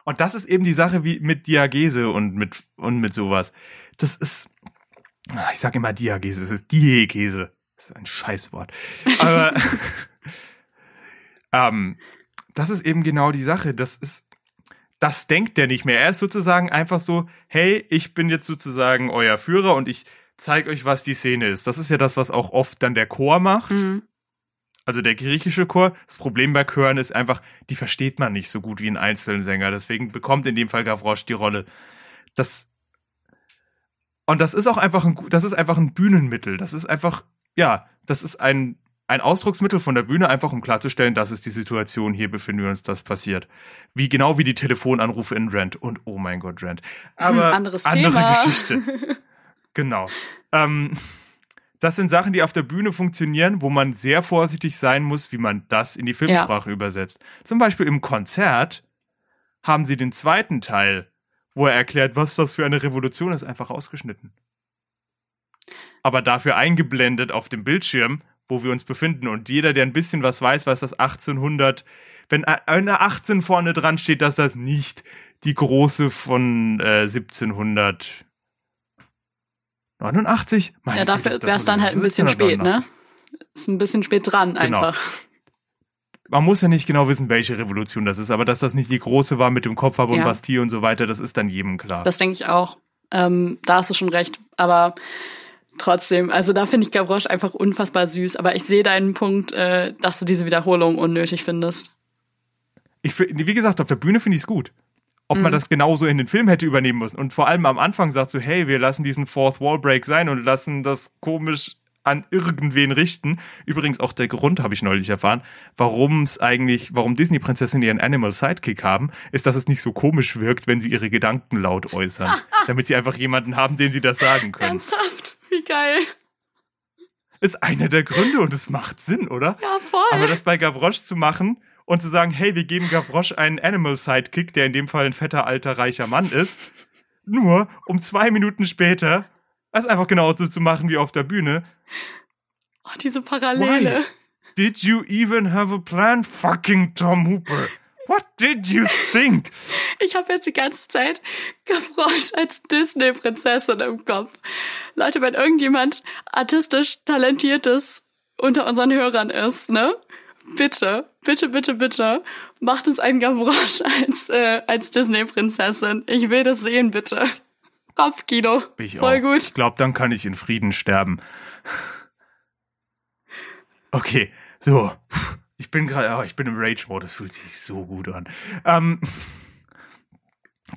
Und das ist eben die Sache wie mit Diagese und mit, und mit sowas. Das ist, ich sage immer Diagese, es ist Diegese. Das ist ein Scheißwort. Aber, [LAUGHS] ähm, das ist eben genau die Sache. Das ist, das denkt der nicht mehr. Er ist sozusagen einfach so, hey, ich bin jetzt sozusagen euer Führer und ich zeige euch, was die Szene ist. Das ist ja das, was auch oft dann der Chor macht Mhm. also der griechische Chor. Das Problem bei Chören ist einfach, die versteht man nicht so gut wie ein Einzelsänger. Deswegen bekommt in dem Fall Gavroche die Rolle. Das und das ist auch einfach ein, das ist einfach ein Bühnenmittel. Das ist einfach, ja, das ist ein ein Ausdrucksmittel von der Bühne, einfach um klarzustellen, das ist die Situation, hier befinden wir uns, das passiert. Wie genau wie die Telefonanrufe in Rent. Und oh mein Gott, Rent. Aber [LAUGHS] anderes andere Thema. Geschichte. [LAUGHS] Genau. Ähm, das sind Sachen, die auf der Bühne funktionieren, wo man sehr vorsichtig sein muss, wie man das in die Filmsprache übersetzt. Zum Beispiel im Konzert haben sie den zweiten Teil, wo er erklärt, was das für eine Revolution ist, einfach ausgeschnitten. Aber dafür eingeblendet auf dem Bildschirm, wo wir uns befinden. Und jeder, der ein bisschen was weiß, was das 1800, wenn eine 18 vorne dran steht, dass das nicht die große von äh, 1789. Meine Ja, dafür wäre es dann halt ein bisschen spät, ne? 1789. Ist ein bisschen spät dran Genau. einfach. man muss ja nicht genau wissen, welche Revolution das ist, aber dass das nicht die große war mit dem Kopf ab und Ja. Bastille und so weiter, das ist dann jedem klar. Das denke ich auch. Ähm, da hast du schon recht. Aber trotzdem, also da finde ich Gavroche einfach unfassbar süß. Aber ich sehe deinen Punkt, äh, dass du diese Wiederholung unnötig findest. ich, wie gesagt, auf der Bühne finde ich es gut. Ob Mhm. man das genauso in den Film hätte übernehmen müssen. Und vor allem am Anfang sagst du, hey, wir lassen diesen Fourth Wall Break sein und lassen das komisch an irgendwen richten. Übrigens auch der Grund habe ich neulich erfahren, warum es eigentlich, warum Disney Prinzessinnen ihren Animal Sidekick haben, ist, dass es nicht so komisch wirkt, wenn sie ihre Gedanken laut äußern. [LAUGHS] damit sie einfach jemanden haben, dem sie das sagen können. Ernsthaft? Wie geil. Ist einer der Gründe und es macht Sinn, oder? Ja, voll. Aber das bei Gavroche zu machen und zu sagen, hey, wir geben Gavroche einen Animal Sidekick, der in dem Fall ein fetter, alter, reicher Mann ist, nur um zwei Minuten später das einfach genauso zu machen wie auf der Bühne. oh, diese Parallele. Why? Did you even have a plan, fucking Tom Hooper? What did you think? Ich habe jetzt die ganze Zeit Gavroche als Disney-Prinzessin im Kopf. Leute, wenn irgendjemand artistisch talentiertes unter unseren Hörern ist, ne? Bitte, bitte, bitte, bitte, macht uns einen Gavroche als, äh, als Disney-Prinzessin. Ich will das sehen, bitte. Kopfkino. Ich Voll auch. gut. Ich glaube, dann kann ich in Frieden sterben. Okay, so. Ich bin gerade, oh, ich bin im Rage-Mode, das fühlt sich so gut an. Ähm,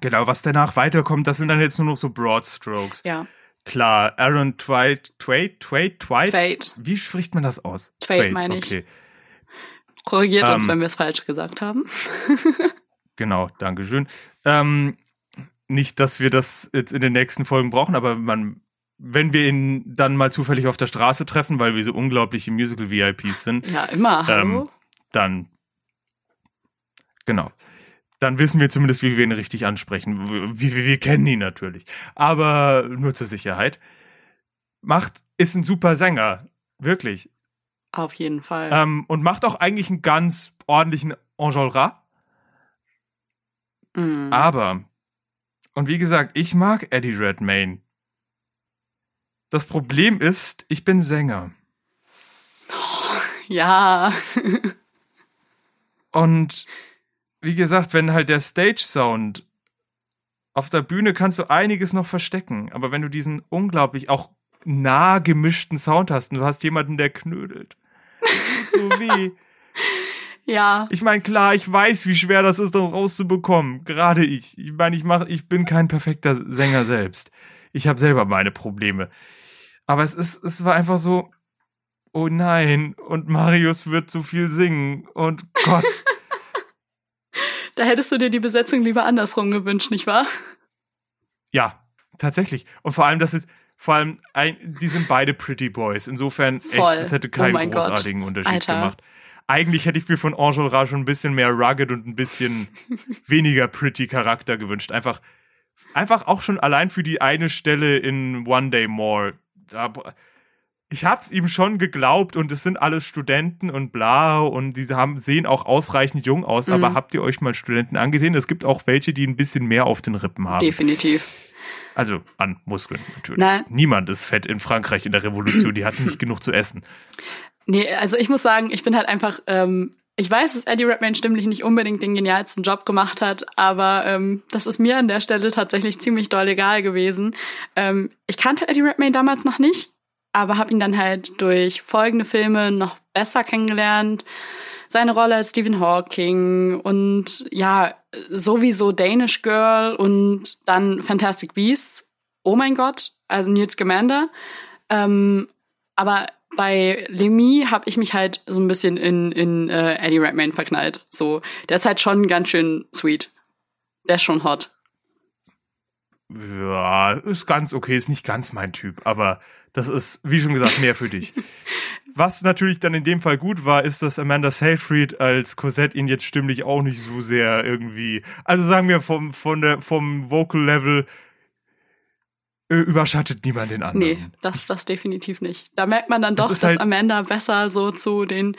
genau, was danach weiterkommt, das sind dann jetzt nur noch so Broad Strokes. Ja. Klar, Aaron Twite, Twait, Twait, Twite? Twait. Wie spricht man das aus? Twait, meine ich. Okay, Korrigiert uns, Ähm. wenn wir es falsch gesagt haben. [LAUGHS] genau, Dankeschön. Ähm, nicht, dass wir das jetzt in den nächsten Folgen brauchen, aber man, wenn wir ihn dann mal zufällig auf der Straße treffen, weil wir so unglaubliche Musical-VIPs sind, Ja, immer. Hallo? ähm, dann, genau. Dann wissen wir zumindest, wie wir ihn richtig ansprechen. Wir, wir, wir kennen ihn natürlich. Aber nur zur Sicherheit. Macht, ist ein super Sänger. Wirklich. Auf jeden Fall. Ähm, und macht auch eigentlich einen ganz ordentlichen Enjolras. Mm. Aber, und wie gesagt, ich mag Eddie Redmayne. Das Problem ist, ich bin Sänger. Ja. Und wie gesagt, wenn halt der Stage-Sound auf der Bühne kannst du einiges noch verstecken, aber wenn du diesen unglaublich auch nah gemischten Sound hast und du hast jemanden, der knödelt, so weh. [LAUGHS] ja. Ich meine, klar, ich weiß, wie schwer das ist, das rauszubekommen. Gerade ich. Ich meine, ich mach, ich bin kein perfekter Sänger selbst. Ich habe selber meine Probleme. Aber es ist, es war einfach so, oh nein, und Marius wird zu viel singen und Gott. [LAUGHS] Da hättest du dir die Besetzung lieber andersrum gewünscht, nicht wahr? ja, tatsächlich. Und vor allem, das ist, vor allem, ein, die sind beide Pretty Boys. Insofern, Voll. echt, das hätte Oh keinen Gott. großartigen Unterschied Alter. gemacht. Eigentlich hätte ich mir von Enjolras schon ein bisschen mehr rugged und ein bisschen [LAUGHS] weniger pretty Charakter gewünscht. Einfach, einfach auch schon allein für die eine Stelle in One Day More. Da, ich hab's ihm schon geglaubt und es sind alles Studenten und bla und diese haben, sehen auch ausreichend jung aus, Mhm. aber habt ihr euch mal Studenten angesehen? Es gibt auch welche, die ein bisschen mehr auf den Rippen haben. Definitiv. Also an Muskeln natürlich. Nein. Niemand ist fett in Frankreich in der Revolution, die hatten nicht genug zu essen. Nee, also ich muss sagen, ich bin halt einfach, ähm, ich weiß, dass Eddie Redmayne stimmlich nicht unbedingt den genialsten Job gemacht hat, aber ähm, das ist mir an der Stelle tatsächlich ziemlich doll egal gewesen. Ähm, ich kannte Eddie Redmayne damals noch nicht, aber habe ihn dann halt durch folgende Filme noch besser kennengelernt. Seine Rolle als Stephen Hawking und ja, sowieso Danish Girl und dann Fantastic Beasts. Oh mein Gott, also Newt Scamander. Ähm, aber bei Lemmy habe ich mich halt so ein bisschen in, in äh, Eddie Redmayne verknallt. So, der ist halt schon ganz schön sweet. Der ist schon hot. Ja, ist ganz okay, ist nicht ganz mein Typ, aber das ist, wie schon gesagt, mehr für dich. [LAUGHS] Was natürlich dann in dem Fall gut war, ist, dass Amanda Seyfried als Cosette ihn jetzt stimmlich auch nicht so sehr irgendwie, also sagen wir vom, von der, vom Vocal-Level äh, überschattet niemand den anderen. Nee, das, das definitiv nicht. Da merkt man dann Das doch, ist dass halt- Amanda besser so zu den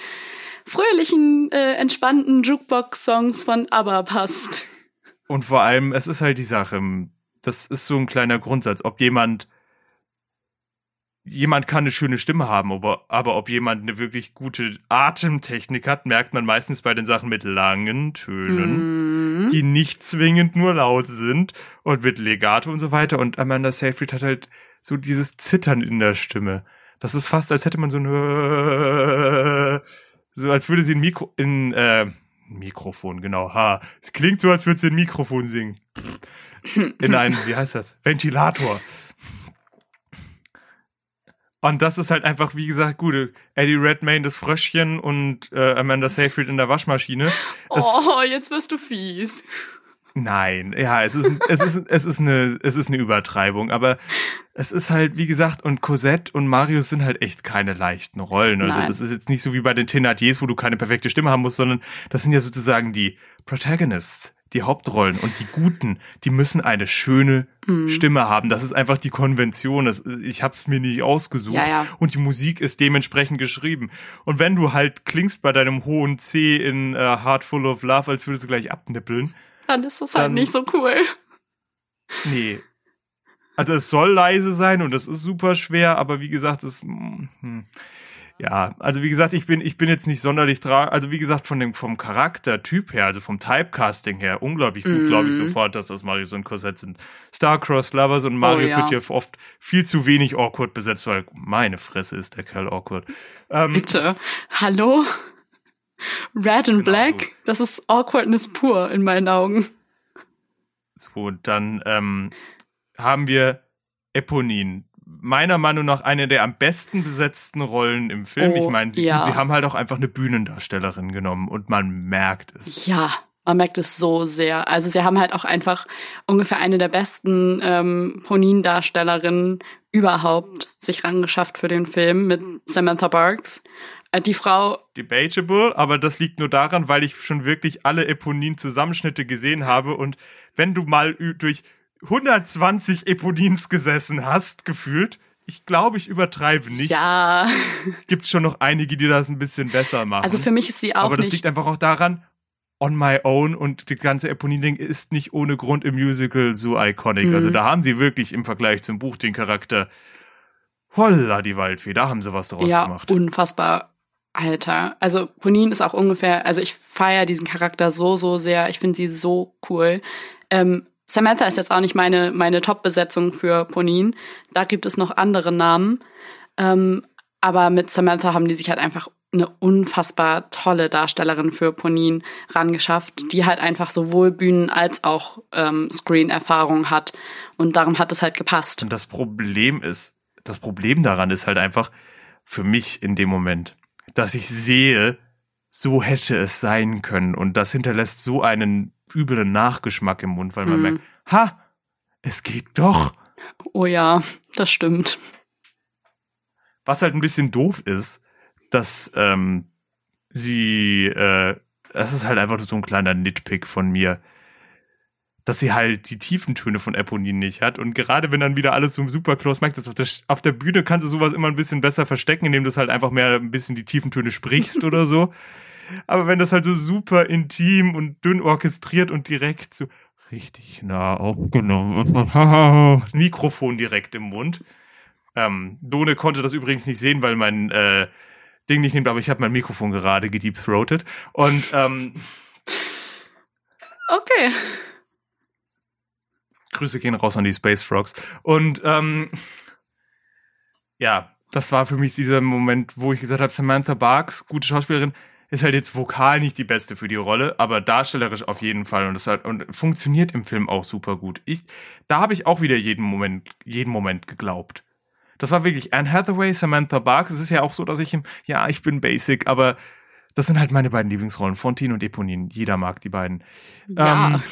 fröhlichen, äh, entspannten Jukebox-Songs von ABBA passt. Und vor allem, es ist halt die Sache, das ist so ein kleiner Grundsatz, ob jemand jemand kann eine schöne Stimme haben, aber, aber ob jemand eine wirklich gute Atemtechnik hat, merkt man meistens bei den Sachen mit langen Tönen, Mhm. die nicht zwingend nur laut sind und mit Legato und so weiter. Und Amanda Seyfried hat halt so dieses Zittern in der Stimme. Das ist fast, als hätte man so ein [LAUGHS] so als würde sie ein Mikro in äh, Mikrofon, genau, ha. Es klingt so, als würde sie ein Mikrofon singen. [LAUGHS] In einen, wie heißt das? Ventilator. Und das ist halt einfach, wie gesagt, gut. Eddie Redmayne, das Fröschchen und äh, Amanda Seyfried in der Waschmaschine. Es, Oh, jetzt wirst du fies. Nein, ja, es ist, es ist, es ist eine, es ist eine Übertreibung, aber es ist halt, wie gesagt, und Cosette und Marius sind halt echt keine leichten Rollen. Also Nein. das ist jetzt nicht so wie bei den Thénardiers, wo du keine perfekte Stimme haben musst, sondern das sind ja sozusagen die Protagonists, die Hauptrollen und die Guten, die müssen eine schöne Mhm. Stimme haben. Das ist einfach die Konvention. Das, ich habe es mir nicht ausgesucht. Ja, ja. Und die Musik ist dementsprechend geschrieben. Und wenn du halt klingst bei deinem hohen C in äh, Heart Full of Love, als würdest du gleich abnippeln, Dann ist das halt Dann- nicht so cool. Nee. Also es soll leise sein und es ist super schwer, aber wie gesagt, es mm, hm. Ja, also wie gesagt, ich bin ich bin jetzt nicht sonderlich tra also wie gesagt von dem vom Charaktertyp her, also vom Typecasting her, unglaublich gut, Mhm. glaube ich sofort, dass das Marius und Cosette sind. Star-Crossed Lovers und Marius Oh, ja. wird hier oft viel zu wenig awkward besetzt, weil meine Fresse ist der Kerl awkward. Ähm, Bitte. Hallo? Red and Genau Black? so. Das ist Awkwardness pur in meinen Augen. So, dann ähm, haben wir Eponin. Meiner Meinung nach eine der am besten besetzten Rollen im Film. Oh, ich meine, sie, ja. sie haben halt auch einfach eine Bühnendarstellerin genommen und man merkt es. Ja, man merkt es so sehr. Also sie haben halt auch einfach ungefähr eine der besten ähm, Ponin-Darstellerinnen überhaupt sich rangeschafft für den Film mit Samantha Barks. Äh, Die Frau, Debatable, aber das liegt nur daran, weil ich schon wirklich alle Eponin-Zusammenschnitte gesehen habe und wenn du mal durch 120 Eponins gesessen hast, gefühlt, ich glaube, ich übertreibe nicht, ja, [LAUGHS] gibt's schon noch einige, die das ein bisschen besser machen. also für mich ist sie auch Aber das nicht liegt einfach auch daran, On My Own und das ganze Eponin-Ding ist nicht ohne Grund im Musical so iconic. Mhm. Also da haben sie wirklich im Vergleich zum Buch den Charakter Holla die Waldfee, da haben sie was draus ja, gemacht. unfassbar. Alter, also Ponin ist auch ungefähr, also ich feiere diesen Charakter so, so sehr. Ich finde sie so cool. Ähm, Samantha ist jetzt auch nicht meine, meine Top-Besetzung für Ponin. Da gibt es noch andere Namen. Ähm, aber mit Samantha haben die sich halt einfach eine unfassbar tolle Darstellerin für Ponin rangeschafft, die halt einfach sowohl Bühnen- als auch ähm, Screen-Erfahrung hat. Und darum hat es halt gepasst. Und das Problem ist, das Problem daran ist halt einfach für mich in dem Moment, dass ich sehe, so hätte es sein können. Und das hinterlässt so einen üblen Nachgeschmack im Mund, weil man Mhm. merkt, ha, es geht doch. Oh ja, das stimmt. Was halt ein bisschen doof ist, dass ähm, sie, äh, das ist halt einfach so ein kleiner Nitpick von mir, dass sie halt die Tiefentöne von Eponin nicht hat. Und gerade wenn dann wieder alles so super close merkt, dass auf der, auf der Bühne kannst du sowas immer ein bisschen besser verstecken, indem du es halt einfach mehr ein bisschen die Tiefen,töne sprichst oder so. [LAUGHS] Aber wenn das halt so super intim und dünn orchestriert und direkt so richtig nah aufgenommen, Mikrofon direkt im Mund. Ähm, Done konnte das übrigens nicht sehen, weil mein äh, Ding nicht nimmt, aber ich habe mein Mikrofon gerade gedeepthroated. Und ähm, Okay. Grüße gehen raus an die Space Frogs. Und ähm, ja, das war für mich dieser Moment, wo ich gesagt habe, Samantha Barks, gute Schauspielerin, ist halt jetzt vokal nicht die beste für die Rolle, aber darstellerisch auf jeden Fall und das hat, und funktioniert im Film auch super gut. Ich, da habe ich auch wieder jeden Moment, jeden Moment geglaubt. Das war wirklich Anne Hathaway, Samantha Barks. Es ist ja auch so, dass ich im, ja, ich bin basic, aber das sind halt meine beiden Lieblingsrollen, Fontaine und Eponin. Jeder mag die beiden. Ja. Ähm,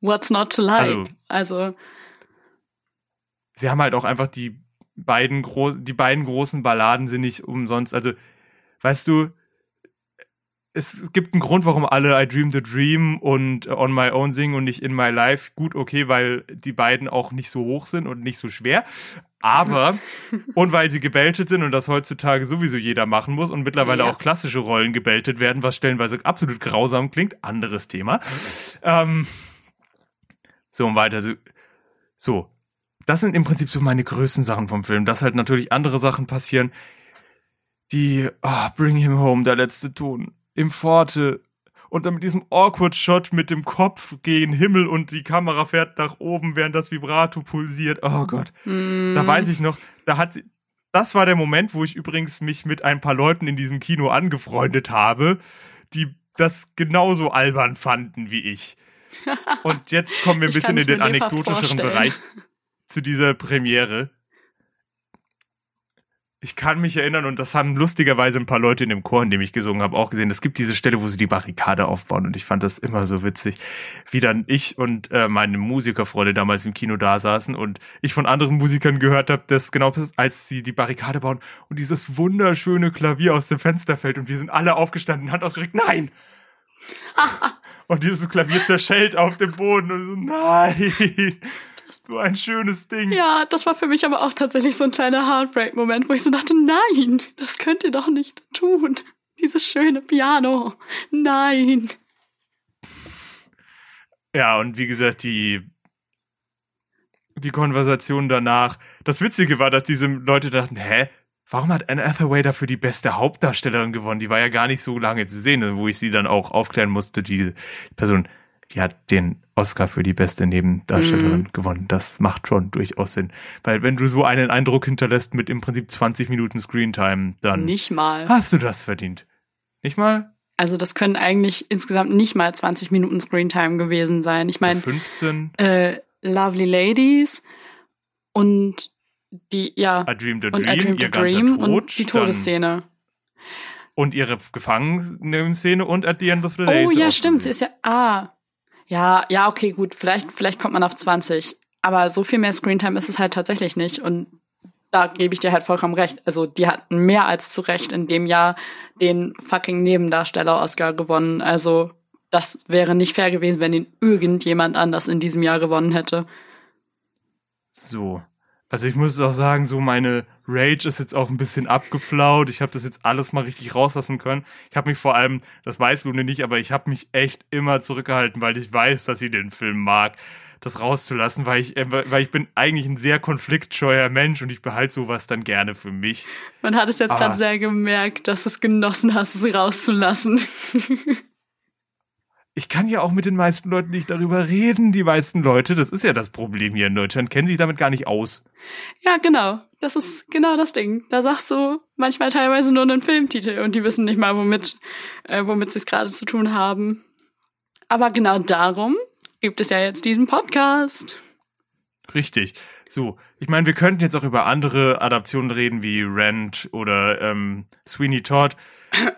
What's not to like? also- Also, sie haben halt auch einfach die beiden groß, die beiden großen Balladen sind nicht umsonst. Also, weißt du, es gibt einen Grund, warum alle I Dream the Dream und äh, On My Own singen und nicht In My Life. Gut, okay, weil die beiden auch nicht so hoch sind und nicht so schwer. Aber, [LAUGHS] und weil sie gebeltet sind und das heutzutage sowieso jeder machen muss und mittlerweile Ja. auch klassische Rollen gebeltet werden, was stellenweise absolut grausam klingt. Anderes Thema. Ähm, so und weiter. So, so das sind im Prinzip so meine größten Sachen vom Film, dass halt natürlich andere Sachen passieren, die, oh, Bring Him Home, der letzte Ton, im Forte, und dann mit diesem awkward Shot mit dem Kopf gegen Himmel und die Kamera fährt nach oben, während das Vibrato pulsiert. Oh Gott. Mm. Da weiß ich noch, da hat sie, das war der Moment, wo ich übrigens mich mit ein paar Leuten in diesem Kino angefreundet habe, die das genauso albern fanden wie ich. [LAUGHS] Und jetzt kommen wir ein bisschen in den anekdotischeren. Bereich zu dieser Premiere. Ich kann mich erinnern, und das haben lustigerweise ein paar Leute in dem Chor, in dem ich gesungen habe, auch gesehen. Es gibt diese Stelle, wo sie die Barrikade aufbauen, und ich fand das immer so witzig, wie dann ich und äh, meine Musikerfreunde damals im Kino da saßen und ich von anderen Musikern gehört habe, dass genau als sie die Barrikade bauen und dieses wunderschöne Klavier aus dem Fenster fällt und wir sind alle aufgestanden, Hand ausgerückt, nein! [LAUGHS] und dieses Klavier zerschellt auf dem Boden und so, nein! So ein schönes Ding. Ja, das war für mich aber auch tatsächlich so ein kleiner Heartbreak-Moment, wo ich so dachte, nein, das könnt ihr doch nicht tun. Dieses schöne Piano. Nein. Ja, und wie gesagt, die, die Konversation danach. Das Witzige war, dass diese Leute dachten, hä? Warum hat Anne Hathaway dafür die beste Hauptdarstellerin gewonnen? Die war ja gar nicht so lange zu sehen, wo ich sie dann auch aufklären musste, die Person, die hat den Oscar für die beste Nebendarstellerin Mhm. gewonnen. Das macht schon durchaus Sinn. Weil wenn du so einen Eindruck hinterlässt mit im Prinzip 20 Minuten Screentime, dann Nicht mal. hast du das verdient. Nicht mal? Also das können eigentlich insgesamt nicht mal 20 Minuten Screentime gewesen sein. Ich meine, 15, äh, Lovely Ladies und die, ja, A Dream the und Dream, I Dreamed ihr a ganzer Dream Tod, und die Todesszene. und ihre Gefangenenszene und at the end of the day. Oh ja, stimmt, sie ist ja, ah. Ja, ja, okay, gut, vielleicht, vielleicht kommt man auf 20. Aber so viel mehr Screentime ist es halt tatsächlich nicht. Und da gebe ich dir halt vollkommen recht. Also, die hatten mehr als zu Recht in dem Jahr den fucking Nebendarsteller-Oscar gewonnen. Also, das wäre nicht fair gewesen, wenn ihn irgendjemand anders in diesem Jahr gewonnen hätte. So. Also ich muss auch sagen, so meine Rage ist jetzt auch ein bisschen abgeflaut. Ich habe das jetzt alles mal richtig rauslassen können. Ich habe mich vor allem, das weiß Lune nicht, aber ich habe mich echt immer zurückgehalten, weil ich weiß, dass sie den Film mag, das rauszulassen, weil ich, äh, weil ich bin eigentlich ein sehr konfliktscheuer Mensch und ich behalte sowas dann gerne für mich. Man hat es jetzt Aber- gerade sehr gemerkt, dass du es genossen hast, es rauszulassen. [LAUGHS] Ich kann ja auch mit den meisten Leuten nicht darüber reden. Die meisten Leute, das ist ja das Problem hier in Deutschland, kennen sich damit gar nicht aus. Ja, genau. Das ist genau das Ding. Da sagst du manchmal teilweise nur einen Filmtitel und die wissen nicht mal, womit, äh, womit sie es gerade zu tun haben. Aber genau darum gibt es ja jetzt diesen Podcast. Richtig. So, ich meine, wir könnten jetzt auch über andere Adaptionen reden, wie Rent oder ähm, Sweeney Todd.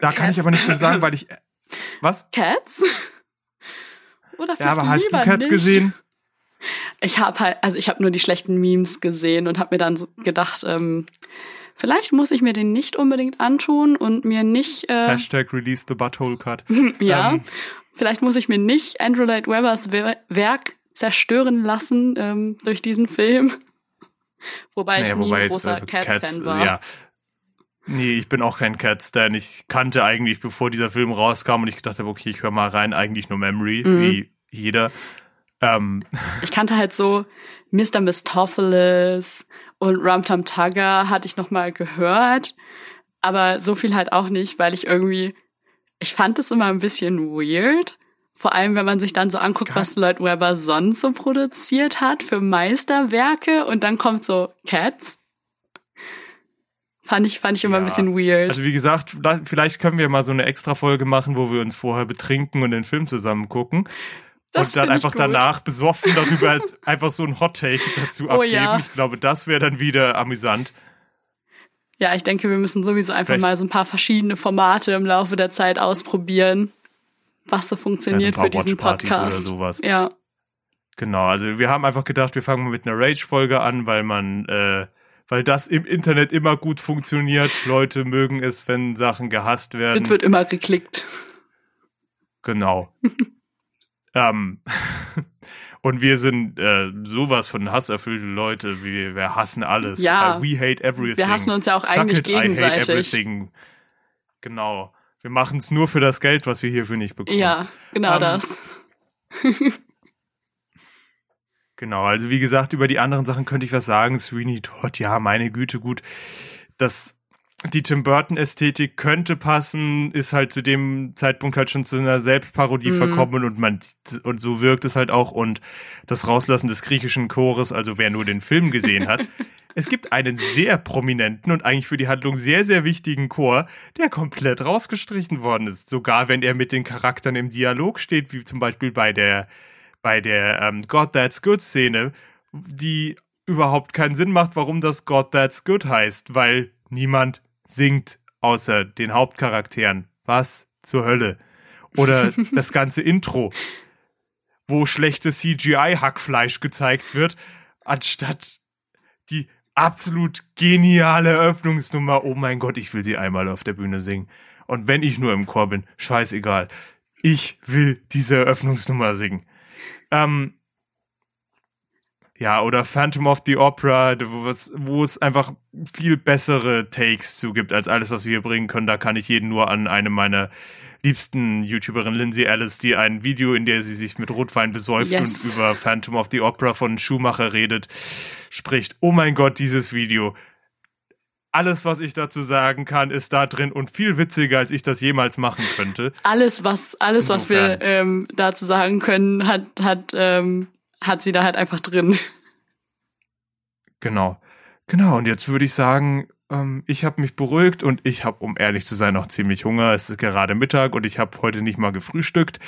Da kann ich aber nichts zu sagen, weil ich. Was? Cats? Oder Ja, aber hast du Cats gesehen? Ich habe halt, also ich habe nur die schlechten Memes gesehen und habe mir dann gedacht, ähm, vielleicht muss ich mir den nicht unbedingt antun und mir nicht, äh, Hashtag Release the Butthole Cut. [LAUGHS] ja, Ähm, vielleicht muss ich mir nicht Andrew Lloyd Webbers Wer Werk zerstören lassen ähm, durch diesen Film. [LAUGHS] Wobei ich naja, nie wobei ein großer also Cats-Fan äh, war. Ja. Nee, ich bin auch kein Cats-Stan. Ich kannte eigentlich, bevor dieser Film rauskam und ich gedacht habe, okay, ich höre mal rein, eigentlich nur Memory, Mhm. wie jeder. Ähm, [LAUGHS] Ich kannte halt so Mr. Mistopheles und Rum Tum Tugger hatte ich noch mal gehört, aber so viel halt auch nicht, weil ich irgendwie, ich fand es immer ein bisschen weird. Vor allem, wenn man sich dann so anguckt, was Lloyd Webber sonst so produziert hat für Meisterwerke und dann kommt so Cats. Fand ich, fand ich immer ein Ja. bisschen weird. Also wie gesagt, vielleicht können wir mal so eine extra Folge machen, wo wir uns vorher betrinken und den Film zusammen gucken. Das und dann einfach danach besoffen darüber [LAUGHS] einfach so ein Hot Take dazu Oh abgeben. ja. Ich glaube, das wäre dann wieder amüsant. Ja, ich denke, wir müssen sowieso einfach Vielleicht- mal so ein paar verschiedene Formate im Laufe der Zeit ausprobieren, was so funktioniert Also ein für diesen Podcast. oder sowas. Ja, Genau, also wir haben einfach gedacht, wir fangen mal mit einer Rage-Folge an, weil man, äh, weil das im Internet immer gut funktioniert. Leute mögen es, wenn Sachen gehasst werden. es wird immer geklickt. Genau. [LAUGHS] ähm, [LAUGHS] und wir sind äh, sowas von hasserfüllte Leute. Wir, wir hassen alles. Ja. Uh, we hate everything. Wir hassen uns ja auch Suck eigentlich it, I hate gegenseitig. everything. Genau. Wir machen es nur für das Geld, was wir hierfür nicht bekommen. Ja, genau Ähm, das. [LAUGHS] Genau, also wie gesagt, über die anderen Sachen könnte ich was sagen. Sweeney Todd, ja, meine Güte, gut. Das, die Tim Burton Ästhetik könnte passen, ist halt zu dem Zeitpunkt halt schon zu einer Selbstparodie Mhm. verkommen und man, und so wirkt es halt auch und das Rauslassen des griechischen Chores, also wer nur den Film gesehen hat. [LAUGHS] Es gibt einen sehr prominenten und eigentlich für die Handlung sehr, sehr wichtigen Chor, der komplett rausgestrichen worden ist. Sogar wenn er mit den Charakteren im Dialog steht, wie zum Beispiel bei der bei der ähm, God That's Good Szene, die überhaupt keinen Sinn macht, warum das God That's Good heißt, weil niemand singt außer den Hauptcharakteren. Was zur Hölle? Oder [LAUGHS] das ganze Intro, wo schlechtes CGI-Hackfleisch gezeigt wird, anstatt die absolut geniale Eröffnungsnummer. Oh mein Gott, ich will sie einmal auf der Bühne singen. Und wenn ich nur im Chor bin, scheißegal. Ich will diese Eröffnungsnummer singen. Ähm, ja, oder Phantom of the Opera, wo es, einfach viel bessere Takes zu gibt als alles, was wir hier bringen können. Da kann ich jeden nur an eine meiner liebsten YouTuberin Lindsay Ellis, die ein Video, in der sie sich mit Rotwein besäuft Yes. und über Phantom of the Opera von Schumacher redet, spricht. Oh mein Gott, dieses Video. Alles, was ich dazu sagen kann, ist da drin und viel witziger, als ich das jemals machen könnte. Alles, was, alles, was wir Insofern. ähm, dazu sagen können, hat, hat, ähm, hat sie da halt einfach drin. Genau. Genau, und jetzt würde ich sagen, ähm, ich habe mich beruhigt und ich habe, um ehrlich zu sein, noch ziemlich Hunger. Es ist gerade Mittag und ich habe heute nicht mal gefrühstückt.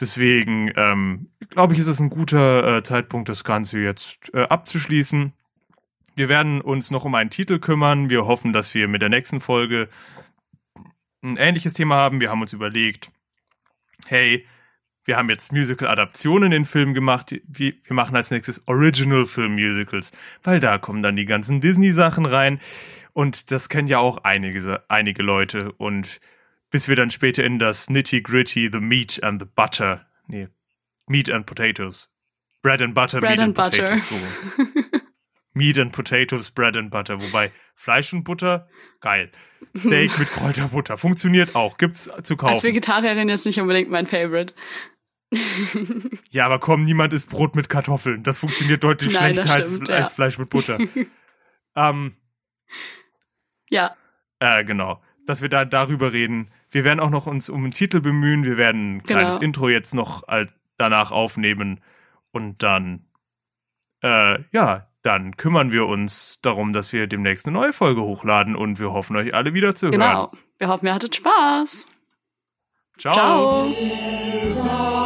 Deswegen ähm, glaube ich, ist es ein guter äh, Zeitpunkt, das Ganze jetzt äh, abzuschließen. Wir werden uns noch um einen Titel kümmern. Wir hoffen, dass wir mit der nächsten Folge ein ähnliches Thema haben. Wir haben uns überlegt, hey, wir haben jetzt Musical-Adaptionen in Filmen gemacht. Wir, machen als nächstes Original-Film-Musicals, weil da kommen dann die ganzen Disney-Sachen rein. Und das kennen ja auch einige, einige Leute. Und bis wir dann später in das Nitty-Gritty, The Meat and the Butter, nee, Meat and Potatoes. Bread and Butter, Bread Meat and and, Butter. Potatoes. [LAUGHS] So. Meat and Potatoes, Bread and Butter. Wobei Fleisch und Butter, geil. Steak [LAUGHS] mit Kräuterbutter. Funktioniert auch. Gibt's zu Als kaufen. Vegetarierin jetzt nicht unbedingt mein Favorite. [LAUGHS] Ja, aber komm, niemand isst Brot mit Kartoffeln. Das funktioniert deutlich Nein, schlechter als, stimmt, als ja. Fleisch mit Butter. [LAUGHS] ähm, Ja, äh, genau. Dass wir da darüber reden. Wir werden auch noch uns um einen Titel bemühen. Wir werden ein kleines Genau. Intro jetzt noch als, danach aufnehmen. Und dann, äh, ja, dann kümmern wir uns darum, dass wir demnächst eine neue Folge hochladen. Und wir hoffen, euch alle wieder zu genau. hören. Wir hoffen, ihr hattet Spaß. Ciao. Ciao.